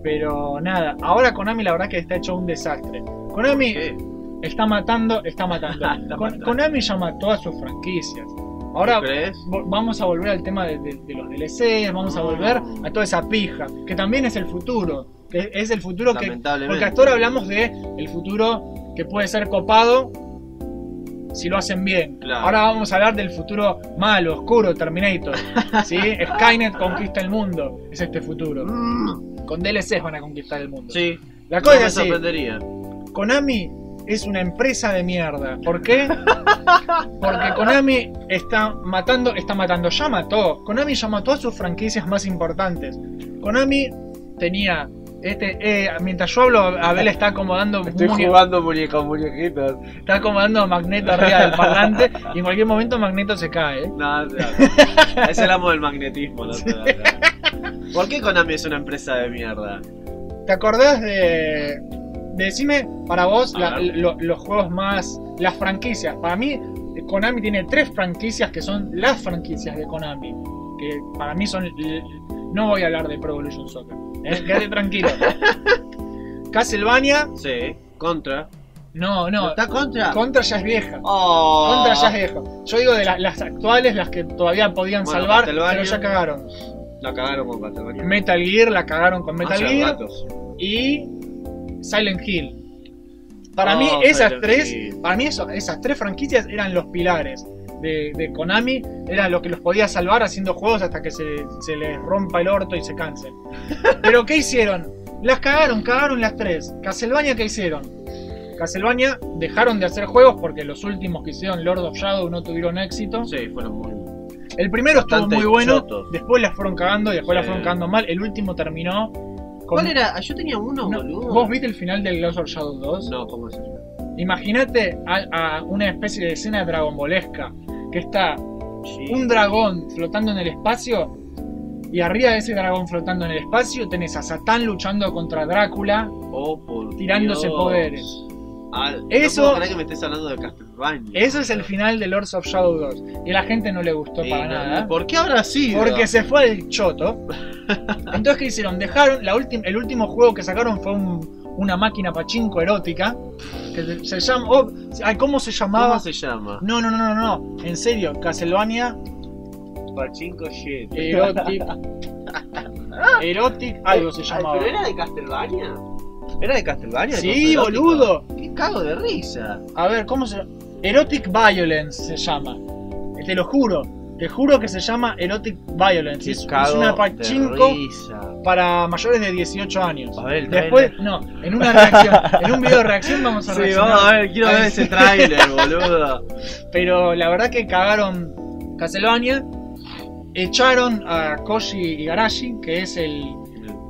Pero nada, ahora Konami la verdad que está hecho un desastre. Konami ¿Qué? está matando, está matando. Está Kon- matando. Konami ya mató a sus franquicias. Ahora vamos a volver al tema de, de- de los DLCs, vamos a Mm. volver a toda esa pija, que también es el futuro. Es el futuro que. Porque hasta ahora hablamos de el futuro que puede ser copado si lo hacen bien. Claro. Ahora vamos a hablar del futuro malo, oscuro, Terminator. ¿sí? Skynet conquista el mundo. Es este futuro. Mm. Con DLCs van a conquistar el mundo. Sí, La no cosa me es así. sorprendería. Konami es una empresa de mierda. ¿Por qué? Porque Konami está matando, está matando, ya mató. Konami ya mató a sus franquicias más importantes. Konami tenía este, eh, mientras yo hablo, Abel está acomodando Estoy muñe- jugando muñecos, muñequitos. está acomodando a Magneto arriba del parlante y en cualquier momento Magneto se cae. No, no. es el amo del magnetismo. No da- ¿Por qué Konami es una empresa de mierda? ¿Te acordás de, Decime para vos la- lo- los juegos más. las franquicias. Para mí, Konami tiene tres franquicias que son las franquicias de Konami. Que para mí son. No voy a hablar de Pro Evolution Soccer. ¿Eh? Quédate tranquilo. Castlevania, Sí, contra. no, no. ¿Está contra? Contra ya es vieja. Oh. Contra ya es vieja. Yo digo de la- las actuales, las que todavía podían Bueno, salvar, pero ya cagaron. La cagaron con Castlevania. Metal Gear la cagaron con Metal Hace Gear. ratos. y Silent Hill. Para Oh, mí esas Silent tres, Hill. para mí eso- esas tres franquicias eran los pilares de, de Konami, era lo que los podía salvar haciendo juegos hasta que se, se les rompa el orto y se cansen. Pero ¿qué hicieron? Las cagaron, cagaron las tres. Castlevania ¿qué hicieron? Castlevania dejaron de hacer juegos porque los últimos que hicieron Lord of Shadow no tuvieron éxito. Sí, fueron muy. El primero estuvo muy bueno, chotos. después las fueron cagando y después las Sí. fueron cagando mal. El último terminó con ¿Cuál era? Ah, Yo tenía uno, no, boludo. ¿Vos viste el final del Lord of Shadow 2? No, ¿cómo es eso? Imagínate a, a una especie de escena dragonbolesca que está Sí. un dragón flotando en el espacio y arriba de ese dragón flotando en el espacio tenés a Satán luchando contra Drácula. Oh, por tirándose Dios. poderes. Ah, Eso- No que me estés hablando de Castlevania. Eso es el final de Lords of Shadow 2 y a la gente no le gustó Sí, para no, nada. ¿Por qué habrá sido? Porque se fue al choto. Entonces, ¿qué hicieron? Dejaron. La el último juego que sacaron fue un- una máquina pachinko erótica. Que se llama. oh, ay, ¿Cómo se llamaba? ¿Cómo se llama? No, no, no, no, no. En serio, Castlevania Pachinko shit. Erotic. Erotic, algo se llamaba. ¿Pero era de Castlevania? ¿Era de Castlevania? Sí, boludo. Qué cago de risa. A ver, ¿cómo se Erotic Violence se llama. Te lo juro. Te juro que se llama Erotic Violence. Es, una pachinko para mayores de 18 años. A ver, el Después, no, en una reacción, en un video de reacción vamos a Sí, reaccionar. vamos a ver, quiero ver ese tráiler, boludo. Pero la verdad que cagaron Castlevania. Echaron a Koji Igarashi, que es el,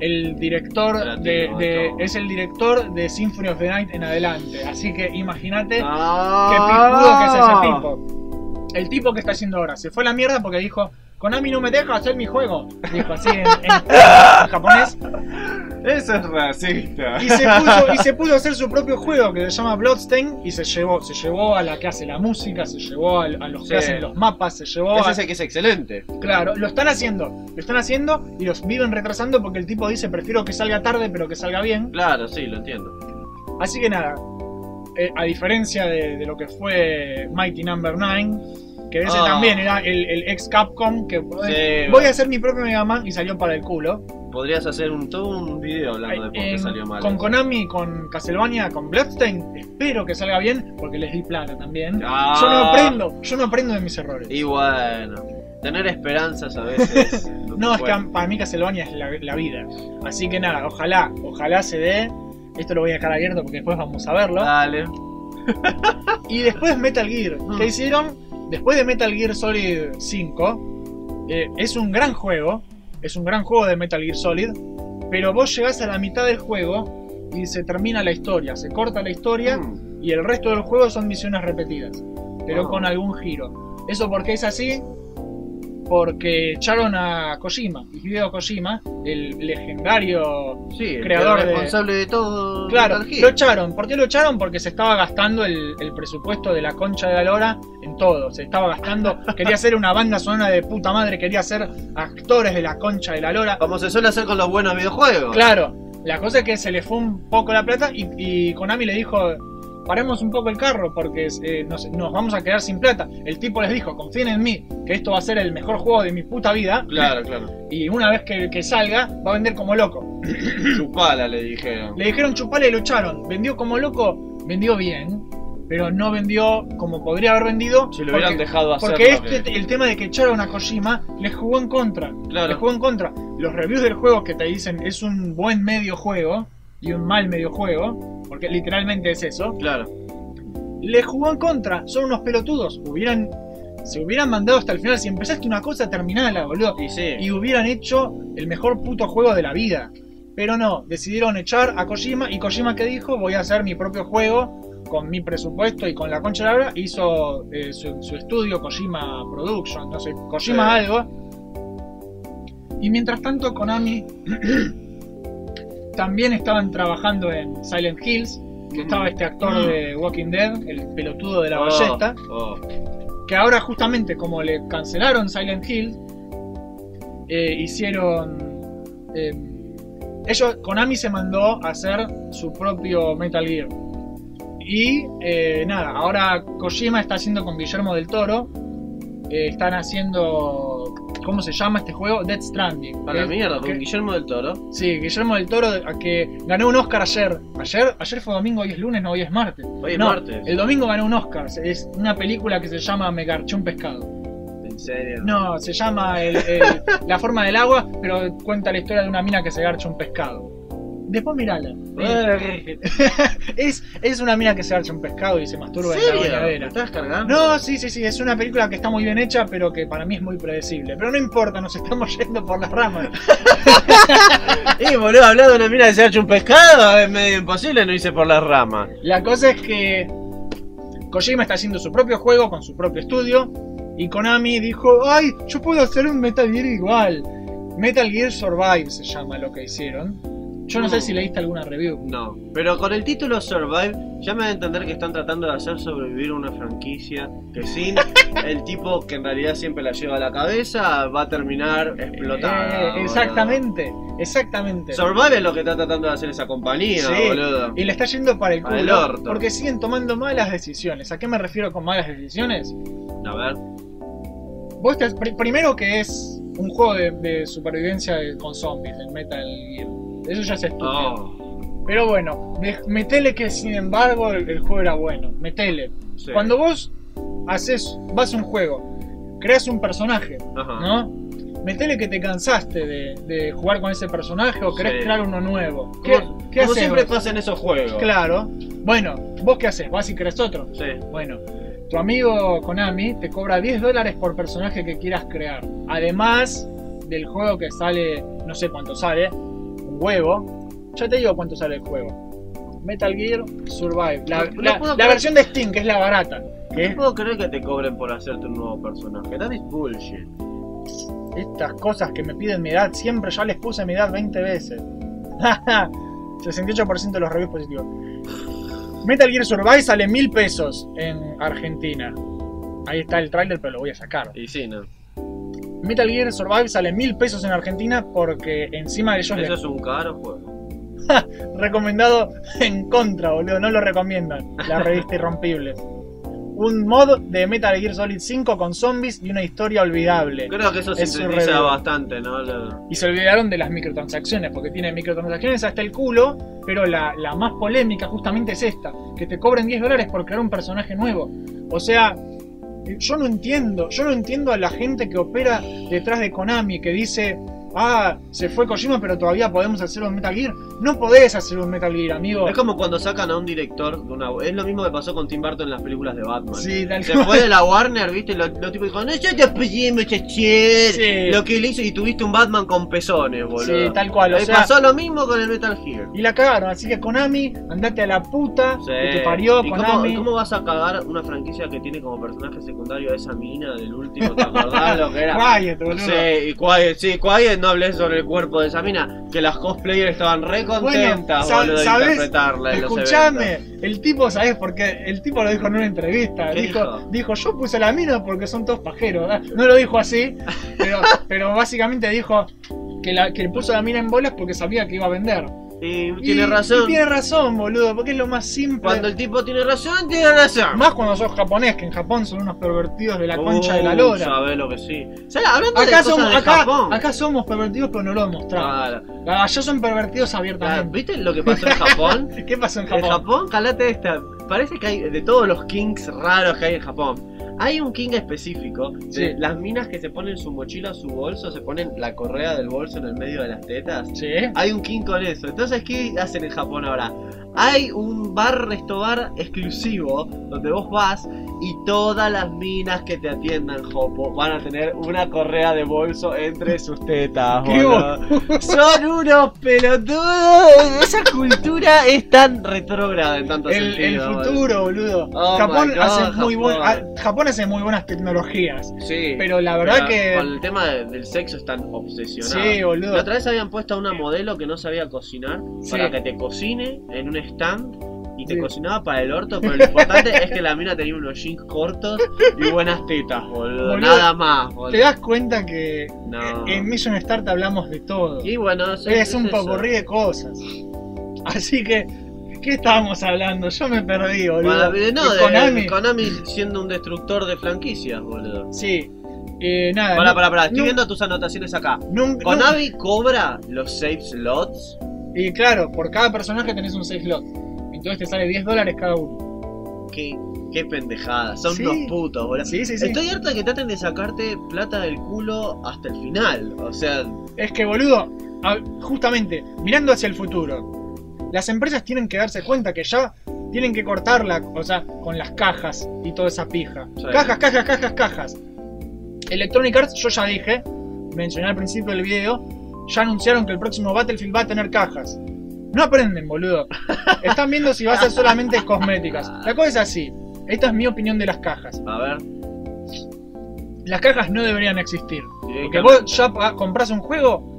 el director de, es el director de Symphony of the Night en adelante. Así que imagínate Ah. qué pijudo que es ese tipo. El tipo que está haciendo ahora. Se fue a la mierda porque dijo, Konami no me deja hacer mi juego. Dijo así en, en- en japonés. Eso es racista. Y se, puso, y se pudo hacer su propio juego que se llama Bloodstain y se llevó, se llevó a la que hace la música, se llevó a, a los que hacen los mapas, se llevó Es a, ese que es excelente. Claro, lo están haciendo, lo están haciendo y los viven retrasando porque el tipo dice prefiero que salga tarde pero que salga bien. Claro, sí, lo entiendo. Así que nada, eh, a diferencia de, de lo que fue Mighty Number 9, que ese Ah. también era el, el ex Capcom que Sí, voy a hacer mi propio Mega Man y salió para el culo. Podrías hacer un, todo un video hablando de por qué En- salió mal. con. Konami, con Castlevania, con Bloodstain, espero que salga bien porque les di plata también. Ah. Yo no aprendo, yo no aprendo de mis errores. Y bueno, tener esperanzas a veces. No, es que para mí Castlevania es la, la vida. Así que nada, ojalá, ojalá se dé. Esto lo voy a dejar abierto porque después vamos a verlo. Dale. Y después Metal Gear. Mm. ¿Qué hicieron? Después de Metal Gear Solid 5, eh, es un gran juego. Es un gran juego de Metal Gear Solid. Pero vos llegás a la mitad del juego y se termina la historia. Se corta la historia Mm. y el resto del juego son misiones repetidas. Pero con algún giro. ¿Eso por qué es así? Porque echaron a Kojima, Hideo Kojima, el legendario Sí, el creador responsable de todo. Claro, lo echaron. ¿Por qué lo echaron? Porque se estaba gastando el, el presupuesto de la concha de la lora en todo. Se estaba gastando. quería hacer una banda sonora de puta madre, quería ser actores de la concha de la lora. Como se suele hacer con los buenos videojuegos. Claro, la cosa es que se le fue un poco la plata y, y Konami le dijo. Paremos un poco el carro porque eh, nos, nos vamos a quedar sin plata. El tipo les dijo, confíen en mí, que esto va a ser el mejor juego de mi puta vida. Claro, claro. Y una vez que, que salga, va a vender como loco. Chupala, le dijeron. Le dijeron chupale y lo echaron. Vendió como loco, vendió bien. pero no vendió como podría haber vendido. Si lo hubieran dejado hacer. Porque que- este, el tema de que echaron a Kojima les jugó en contra. Claro. Les jugó en contra. Los reviews del juego que te dicen es un buen medio juego y un mal medio juego, porque literalmente es eso, Claro. les jugó en contra. Son unos pelotudos. Hubieran, se hubieran mandado hasta el final. Si empezaste una cosa, terminala, boludo. Y sí. Y hubieran hecho el mejor puto juego de la vida. Pero no, decidieron echar a Kojima. Y Kojima que dijo, voy a hacer mi propio juego con mi presupuesto y con la concha de la hora. Hizo eh, su, su estudio Kojima Production, sé, Kojima Sí. algo. Y mientras tanto Konami también estaban trabajando en Silent Hills. Que estaba este actor de Walking Dead, el pelotudo de la Oh, ballesta oh. que ahora justamente como le cancelaron Silent Hill, eh, hicieron... eh, ellos, Konami se mandó a hacer su propio Metal Gear. Y eh, nada, ahora Kojima está haciendo con Guillermo del Toro, eh, están haciendo... ¿Cómo se llama este juego? Dead Stranding. Para la que- mierda, que- con Guillermo del Toro. Sí, Guillermo del Toro, a que ganó un Oscar ayer. Ayer, ayer fue domingo, hoy es lunes, no, hoy es martes. Hoy es No, martes. El domingo ganó un Oscar. Es una película que se llama Me garché un pescado. En serio. No, se llama el- el- La forma del agua, pero cuenta la historia de una mina que se garcha un pescado. Después mirala. Es, es una mina que se garcha un pescado y se masturba ¿En la bañadera. estás cargando? No, sí, sí, sí, es una película que está muy bien hecha, pero que para mí es muy predecible. Pero no importa, nos estamos yendo por las ramas. Y boludo, hablando de una mina que se ha hecho un pescado, es medio imposible no hice por las ramas. La cosa es que Kojima está haciendo su propio juego con su propio estudio y Konami dijo, ay, yo puedo hacer un Metal Gear igual. Metal Gear Survive se llama lo que hicieron. Yo no sé si leíste alguna review. No, pero con el título Survive ya me da a entender que están tratando de hacer sobrevivir una franquicia que sin el tipo que en realidad siempre la lleva a la cabeza va a terminar explotada. Eh, boludo. exactamente, exactamente. Survive es lo que está tratando de hacer esa compañía, Sí. boludo. Y le está yendo para el Para culo el orto. porque siguen tomando malas decisiones. ¿A qué me refiero con malas decisiones? A ver. Vos te- pri- primero que es un juego de, de supervivencia con zombies, el Metal Gear. Eso ya es estúpido. Oh, Pero bueno, metele que sin embargo el, el juego era bueno. Metele. sí. Cuando vos haces, vas a un juego, creas un personaje, Ajá. ¿no? Metele que te cansaste de, de jugar con ese personaje o querés Sí. crear uno nuevo. Como, ¿Qué, como haces siempre pasa en esos juegos. Claro. Bueno, ¿vos qué haces? ¿Vas y creas otro? Sí. Bueno, tu amigo Konami te cobra 10 dólares por personaje que quieras crear. Además del juego que sale, no sé cuánto sale, huevo. Ya te digo cuánto sale el juego. Metal Gear Survive. La, No- versión de Steam, que es la barata. Es No puedo creer que te cobren por hacerte un nuevo personaje. That is bullshit. estas cosas que me piden mi edad, siempre ya les puse mi edad 20 veces. 68% de los reviews positivos. Metal Gear Survive sale mil pesos en Argentina. Ahí está el tráiler, pero lo voy a sacar. Y sí, no. Metal Gear Survive sale mil pesos en Argentina porque encima de ellos Eso les es un caro juego. recomendado en contra, boludo, no lo recomiendan. La revista Irrompibles. Un mod de Metal Gear Solid 5 con zombies y una historia olvidable. Creo que eso Es sintetiza bastante, ¿no? Y se olvidaron de las microtransacciones, porque tiene microtransacciones hasta el culo, pero la, la más polémica justamente es esta, que te cobren 10 dólares por crear un personaje nuevo. O sea, yo no entiendo, yo no entiendo a la gente que opera detrás de Konami, que dice, ah, se fue Kojima, pero todavía podemos hacer un Metal Gear. No podés hacer un Metal Gear, amigo. Es como cuando sacan a un director de una. Es lo mismo que pasó con Tim Burton en las películas de Batman. Sí, tal Se cual. fue de la Warner, viste, los lo tipos dijo, no, yo te muchacher. Sí. Lo que le hizo y tuviste un Batman con pezones, boludo. Sí, tal cual, o Eh, sea- pasó lo mismo con el Metal Gear. Y la cagaron, así que Konami, andate a la puta Sí. que te parió, ¿Y cómo, Konami. cómo vas a cagar una franquicia que tiene como personaje secundario a esa mina del último? ¿Te acordás lo que era? Quiet, boludo. Sí, Quiet, sí, Quiet, no hablé sobre el cuerpo de esa mina, que las cosplayers estaban re contentas, sa- boludo, de ¿sabés? interpretarla en los. Escuchame, el tipo, ¿sabes por qué? El tipo lo dijo en una entrevista. ¿Qué Dijo, dijo? dijo, yo puse la mina porque son todos pajeros. ¿verdad? No lo dijo así, pero, pero básicamente dijo que, la, que puso la mina en bolas porque sabía que iba a vender. Y Y- tiene razón. y tiene razón, boludo, porque es lo más simple. Cuando el tipo tiene razón, tiene razón. Más cuando sos japonés, que en Japón son unos pervertidos de la concha de la Uh, lora. Sabés lo que sí. Hablando Acá de cosas somos, de acá, Japón. acá somos pervertidos, pero no lo demostramos. Claro. Allá son pervertidos Ah, abiertamente. ¿Viste lo que pasó en Japón? ¿Qué pasó en En Japón? Japón, calate esta. parece que hay de todos los kings raros que hay en Japón. Hay un king específico. de Sí. Las minas que se ponen su mochila, su bolso, se ponen la correa del bolso en el medio de las tetas. Sí. Hay un king con eso. Entonces, ¿qué hacen en Japón ahora? Hay un bar, restobar exclusivo donde vos vas y todas las minas que te atiendan, Jopo, van a tener una correa de bolso entre sus tetas. ¡Qué boludo. Son unos pelotudos. Esa cultura es tan retrógrada en tanto El, el sentido. boludo. futuro, boludo. Oh Japón, hace muy buen- Japón. Hace muy buenas tecnologías. Sí. Pero la verdad pero que- Con el tema de- del sexo están obsesionados. Sí, boludo. La otra vez habían puesto a una modelo que no sabía cocinar Sí. para que te cocine en un stand y te Sí. cocinaba para el orto, pero lo importante es que la mina tenía unos jeans cortos y buenas tetas, boludo. Boludo, Nada más, boludo. Te das cuenta que No. en Mission Start hablamos de todo. Y bueno, es, es un popurrí de cosas. Así que, ¿qué estábamos hablando? Yo me perdí, boludo. Para- eh, no, ¿De Konami? Konami? siendo un destructor de franquicias, boludo. Sí. Eh, nada. Pará, no- pará, pará, estoy no- viendo tus anotaciones acá. nun- Konami cobra los save slots. y claro, por cada personaje tenés un 6 slot. Entonces te sale 10 dólares cada uno. Qué, qué pendejada, son Sí. unos putos, boludo. Sí, sí, sí. Estoy harto de que traten de sacarte plata del culo hasta el final. O sea, Es que, boludo, justamente, mirando hacia el futuro, las empresas tienen que darse cuenta que ya tienen que cortarla, o sea, con las cajas y toda esa pija. Sí. Cajas, cajas, cajas, cajas. Electronic Arts, yo ya dije, mencioné al principio del video, ya anunciaron que el próximo Battlefield va a tener cajas. No aprenden, boludo. Están viendo si va a ser solamente cosméticas. La cosa es así. Esta es mi opinión de las cajas. a ver. Las cajas no deberían existir. Porque vos ya compras un juego,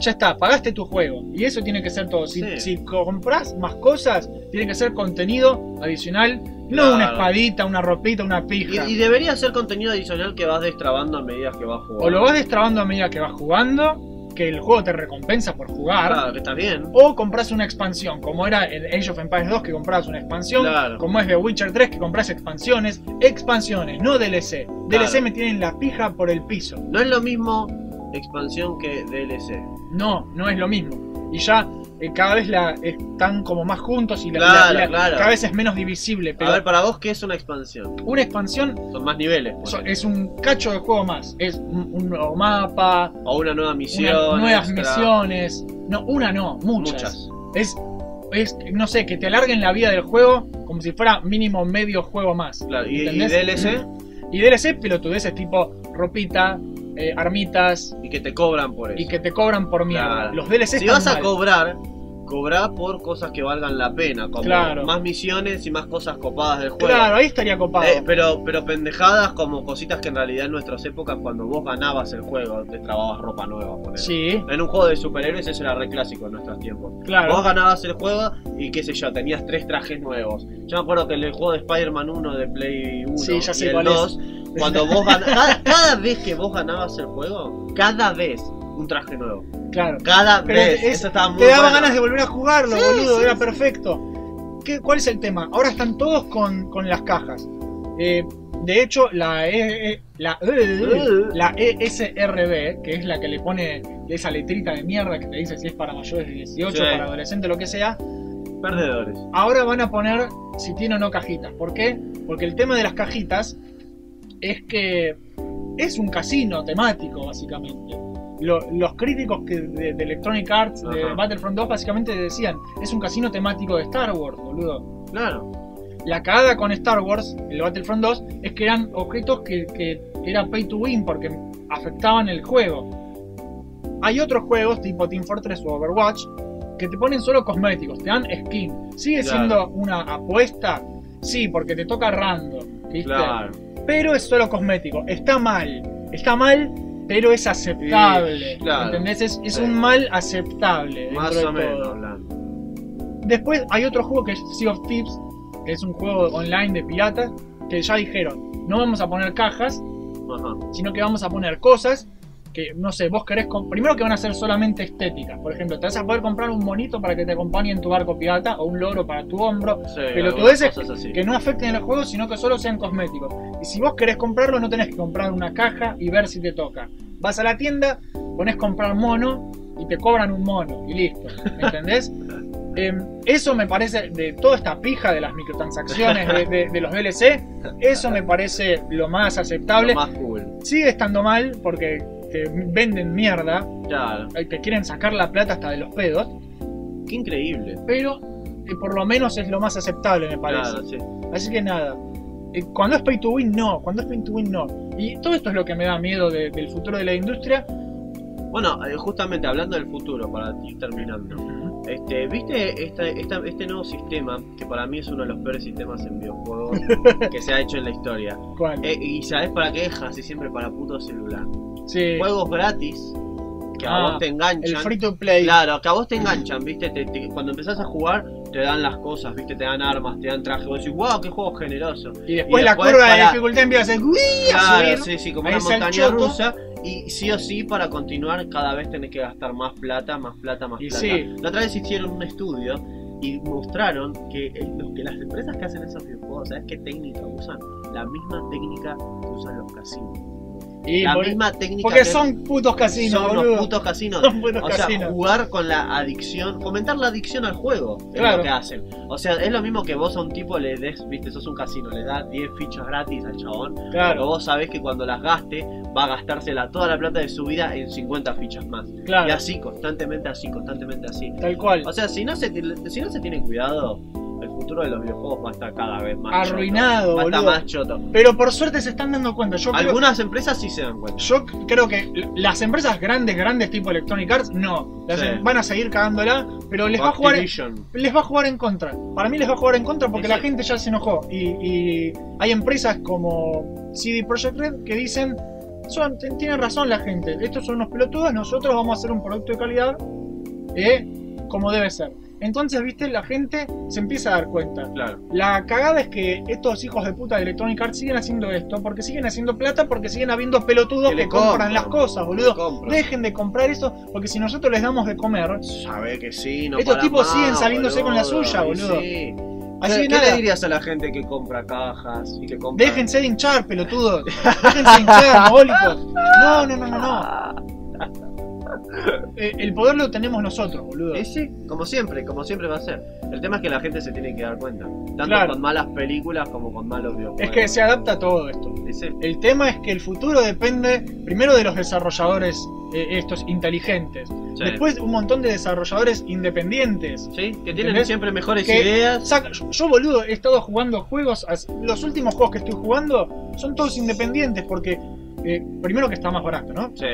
ya está, pagaste tu juego. Y eso tiene que ser todo. Si, Sí. si compras más cosas, tiene que ser contenido adicional, no Claro. una espadita, una ropita, una pija. Y, y debería ser contenido adicional que vas destrabando a medida que vas jugando. O lo vas destrabando a medida que vas jugando, que el juego te recompensa por jugar. Claro, que está bien. O compras una expansión, como era en Age of Empires 2 que compras una expansión, Claro. como es de Witcher 3 que compras expansiones, expansiones, no DLC. DLC Claro. me tienen la pija por el piso. No es lo mismo expansión que DLC. No, no es lo mismo. Y ya eh, cada vez la están como más juntos y la, Claro, la- la- claro. cada vez es menos divisible. Pero A ver, para vos, ¿qué es una expansión? una expansión Son más niveles. es un cacho de juego más. Es un, un nuevo mapa, O una nueva misión. una- nuevas extra. misiones. No, una no, muchas. Muchas. Es, es, no sé, que te alarguen la vida del juego como si fuera mínimo medio juego más. Claro, ¿Y, y. DLC? Y DLC, pelotudeces tipo ropita, eh, armitas Y que te cobran por eso. y que te cobran por mierda. Claro. Los DLC Si están vas a mal. cobrar, cobrar por cosas que valgan la pena, como Claro. más misiones y más cosas copadas del juego. Claro, ahí estaría copado. Eh, pero, pero pendejadas como cositas que en realidad en nuestras épocas cuando vos ganabas el juego te trababas ropa nueva. ponele. Sí, En un juego de superhéroes eso era re clásico en nuestros tiempos. claro. Vos ganabas el juego y qué sé yo, tenías tres trajes nuevos. Yo me acuerdo que en el juego de Spider-Man 1 de Play 1 Sí, ya sé y el cuál es. 2, cuando vos ganabas, cada, cada vez que vos ganabas el juego, cada vez un traje nuevo. Claro. Cada Pero vez. es- eso estaba muy Te daba bueno. ganas de volver a jugarlo, Sí, boludo, sí, era sí. perfecto. ¿Qué, ¿Cuál es el tema? Ahora están todos con, con las cajas. Eh, de hecho, la, E- E- la, la ESRB, que es la que le pone esa letrita de mierda que te dice si es para mayores de 18, Sí. para adolescentes, lo que sea, Perdedores. ahora van a poner si tiene o no cajitas. ¿Por qué? Porque el tema de las cajitas es que es un casino temático, básicamente. Lo- los críticos que de, de Electronic Arts, de Ajá. Battlefront 2, básicamente decían, es un casino temático de Star Wars, boludo. Claro. La cagada con Star Wars, el Battlefront 2, es que eran objetos que, que era pay to win porque afectaban el juego. Hay otros juegos tipo Team Fortress o Overwatch que te ponen solo cosméticos, te dan skin. ¿Sigue Claro. siendo una apuesta? Sí, porque te toca random. ¿viste? Claro. Pero es solo cosmético. Está mal. Está mal, pero es aceptable. Sí, claro. ¿Entendés? Es, es Sí. un mal aceptable. Más o menos hablando. Después hay otro juego que es Sea of Thieves, que es un juego online de piratas, que ya dijeron, no vamos a poner cajas, Ajá. sino que vamos a poner cosas que, no sé, vos querés... Primero que van a ser solamente estéticas. Por ejemplo, te vas a poder comprar un monito para que te acompañe en tu barco pirata o un loro para tu hombro, Sí, así. que no afecten el juego, sino que solo sean cosméticos. Y si vos querés comprarlo, no tenés que comprar una caja y ver si te toca. Vas a la tienda, pones comprar mono y te cobran un mono y listo. ¿Entendés? Eh, eso me parece, de toda esta pija de las microtransacciones de, de- de los DLC, eso me parece lo más aceptable. Lo más cool. Sigue estando mal porque te venden mierda, Claro. eh, te quieren sacar la plata hasta de los pedos, Qué increíble. pero eh, por lo menos es lo más aceptable, me parece. Claro, sí. Así que nada. eh, Cuando es pay to win, no. Cuando es pay to win, no. Y todo esto es lo que me da miedo de- del futuro de la industria. Bueno, eh, justamente hablando del futuro, para ir terminando. Este, ¿Viste esta- esta- este nuevo sistema? Que para mí es uno de los peores sistemas en videojuegos que se ha hecho en la historia. ¿Cuál? Eh, ¿Y sabes para qué es así siempre para puto celular? Sí. Juegos gratis que a Ah, vos te El enganchan. free to play. Claro, que a vos te enganchan, ¿viste? Te- te- cuando empezás a jugar, te dan las cosas, ¿viste? Te dan armas, te dan trajes. Vos decís, wow, qué juego generoso. Y después Y la después curva de para- dificultad empieza a a Claro, subir. sí, sí, como Ahí una el montaña rusa. Y sí o sí, para continuar, cada vez tenés que gastar más plata, más plata, más Y plata. sí. La otra vez hicieron un estudio y mostraron que, eh, los- que las empresas que hacen esos videojuegos, ¿sabes qué técnica usan? La misma técnica que usan los casinos. Y la por- misma técnica porque que son putos casinos, son boludo. los putos casinos. Son putos O sea, jugar con la adicción, fomentar la adicción al juego, es Claro. lo que hacen. O sea, es lo mismo que vos a un tipo le des, viste, sos un casino, le das 10 fichas gratis al chabón, pero Claro, vos sabés que cuando las gaste, va a gastársela toda la plata de su vida en 50 fichas más. Y claro. así, constantemente así, constantemente así. Tal cual. O sea, si no se, si no se tiene cuidado, el futuro de los videojuegos va a estar cada vez más Arruinado, choto. Va a estar más choto. Pero por suerte se están dando cuenta. Yo creo, Algunas empresas sí se dan cuenta. yo creo que las empresas grandes, grandes tipo Electronic Arts, no. Las Sí. em- van a seguir cagándola, pero les va a jugar les va a jugar en contra. Para mí les va a jugar en contra porque Sí, la gente ya se enojó. Y, y hay empresas como CD Projekt Red que dicen, son, tienen razón la gente, estos son unos pelotudos, nosotros vamos a hacer un producto de calidad eh, como debe ser. Entonces, viste, la gente se empieza a dar cuenta. Claro. La cagada es que estos hijos de puta de Electronic Arts siguen haciendo esto porque siguen haciendo plata, porque siguen habiendo pelotudos Que que, compran las cosas, boludo. Dejen de comprar eso, porque si nosotros les damos de comer, Sabe que sí, no Estos tipos más, siguen saliéndose con la suya, boludo. sí. así ¿Qué, nada, le dirías a la gente que compra cajas y que compra... déjense de hinchar, pelotudos. Déjense de hinchar. No, no, no, no, no. Eh, el poder lo tenemos nosotros, boludo. Y sí, como siempre, como siempre va a ser. El tema es que la gente se tiene que dar cuenta. Tanto Claro. con malas películas como con malos videojuegos. Es que se adapta a todo esto. Sí, El tema es que el futuro depende primero de los desarrolladores eh, estos inteligentes. sí. Después un montón de desarrolladores independientes. Sí, que tienen ¿Entendés? siempre mejores Que ideas. Saca- yo, yo, boludo, he estado jugando juegos. Los últimos juegos que estoy jugando son todos independientes porque, eh, primero que está más barato, ¿no? Sí.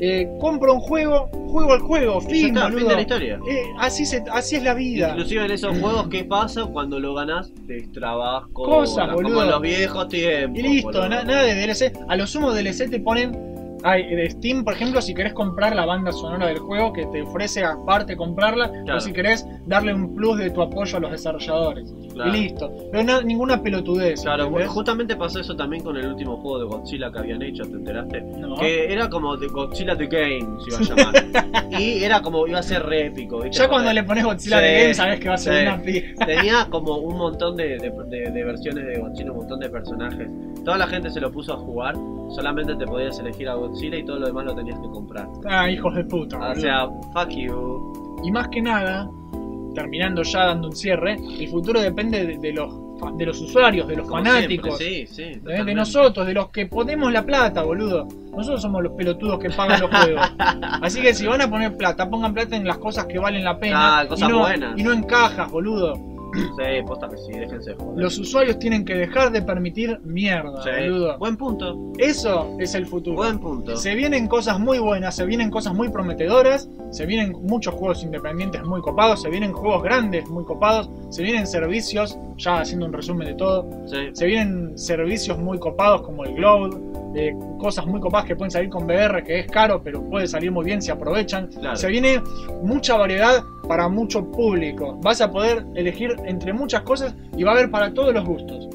Eh, compro un juego, juego el juego, fin, está, fin de la historia. Eh, así, se, así es la vida. Inclusive en esos juegos, ¿qué pasa cuando lo ganás? Te trabas Cosas, como en los viejos tiempos. Y listo, na- nada de DLC. A lo sumo DLC te ponen. Ay, de Steam, por ejemplo, si querés comprar la banda sonora del juego que te ofrece aparte comprarla, Claro. o si querés darle un plus de tu apoyo a los desarrolladores. Claro. Y listo. Pero na- ninguna pelotudez. Claro, ¿entendés? justamente pasó eso también con el último juego de Godzilla que habían hecho, ¿te enteraste? No. Que era como de Godzilla The Game, se iba a llamar. y era como, iba a ser re épico, ¿viste? Ya cuando le pones Godzilla Sí, de Game sabes que va a ser sí. una pija. Tenía como un montón de, de- de- de versiones de Godzilla, un montón de personajes. Toda la gente se lo puso a jugar, solamente te podías elegir a Godzilla y todo lo demás lo tenías que comprar. Ah, hijos de puta. O sea, fuck you. Y más que nada, terminando ya dando un cierre, el futuro depende de, de los, de los usuarios, de los Como fanáticos. siempre, Sí, sí. ¿eh? De nosotros, de los que ponemos la plata, boludo. Nosotros somos los pelotudos que pagan los juegos. Así que si van a poner plata, pongan plata en las cosas que valen la pena. Ah, cosas y, no, buenas. y no en cajas, boludo. Sí, posta que sí, déjense de joder. Los usuarios tienen que dejar de permitir mierda, Sí. boludo. Buen punto, Eso es el futuro. buen punto. Se vienen cosas muy buenas, se vienen cosas muy prometedoras, se vienen muchos juegos independientes muy copados, se vienen juegos grandes muy copados, se vienen servicios, ya haciendo un resumen de todo, Sí. se vienen servicios muy copados como el Cloud, eh, cosas muy copadas que pueden salir con VR, que es caro, pero puede salir muy bien si aprovechan. Claro. Se viene mucha variedad para mucho público. Vas a poder elegir entre muchas cosas y va a haber para todos los gustos.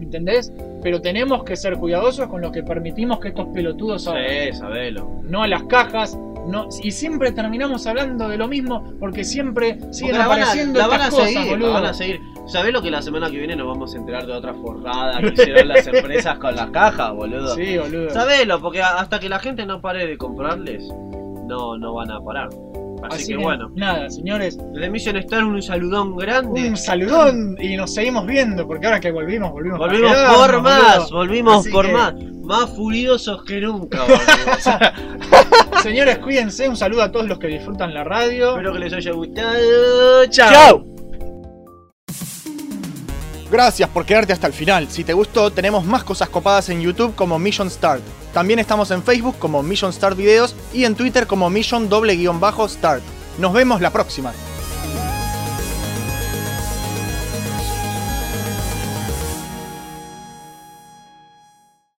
¿Entendés? Pero tenemos que ser cuidadosos con lo que permitimos que estos pelotudos hagan Sí, sabelo. no a las cajas. No, y siempre terminamos hablando de lo mismo porque siempre siguen Porque la van a- apareciendo la van estas a cosas, seguir, boludo. la van a seguir. ¿Sabés lo que la semana que viene nos vamos a enterar de otra forrada que hicieron las empresas con las cajas, boludo? Sí, boludo. Sabelo, porque hasta que la gente no pare de comprarles, no, no van a parar. Así, que, bueno, nada, señores, desde Mission Star un saludón grande. un saludón y nos seguimos viendo, porque ahora que volvimos, volvimos. para Volvimos quedarnos, por más, boludo. volvimos Así por que- más. Más furiosos que nunca, boludo. Señores, cuídense, un saludo a todos los que disfrutan la radio. Espero que les haya gustado. Chao. ¡Chao! Gracias por quedarte hasta el final. Si te gustó, tenemos más cosas copadas en YouTube como Mission Start. También estamos en Facebook como Mission Start Videos y en Twitter como Mission doble guion bajo Start. Nos vemos la próxima.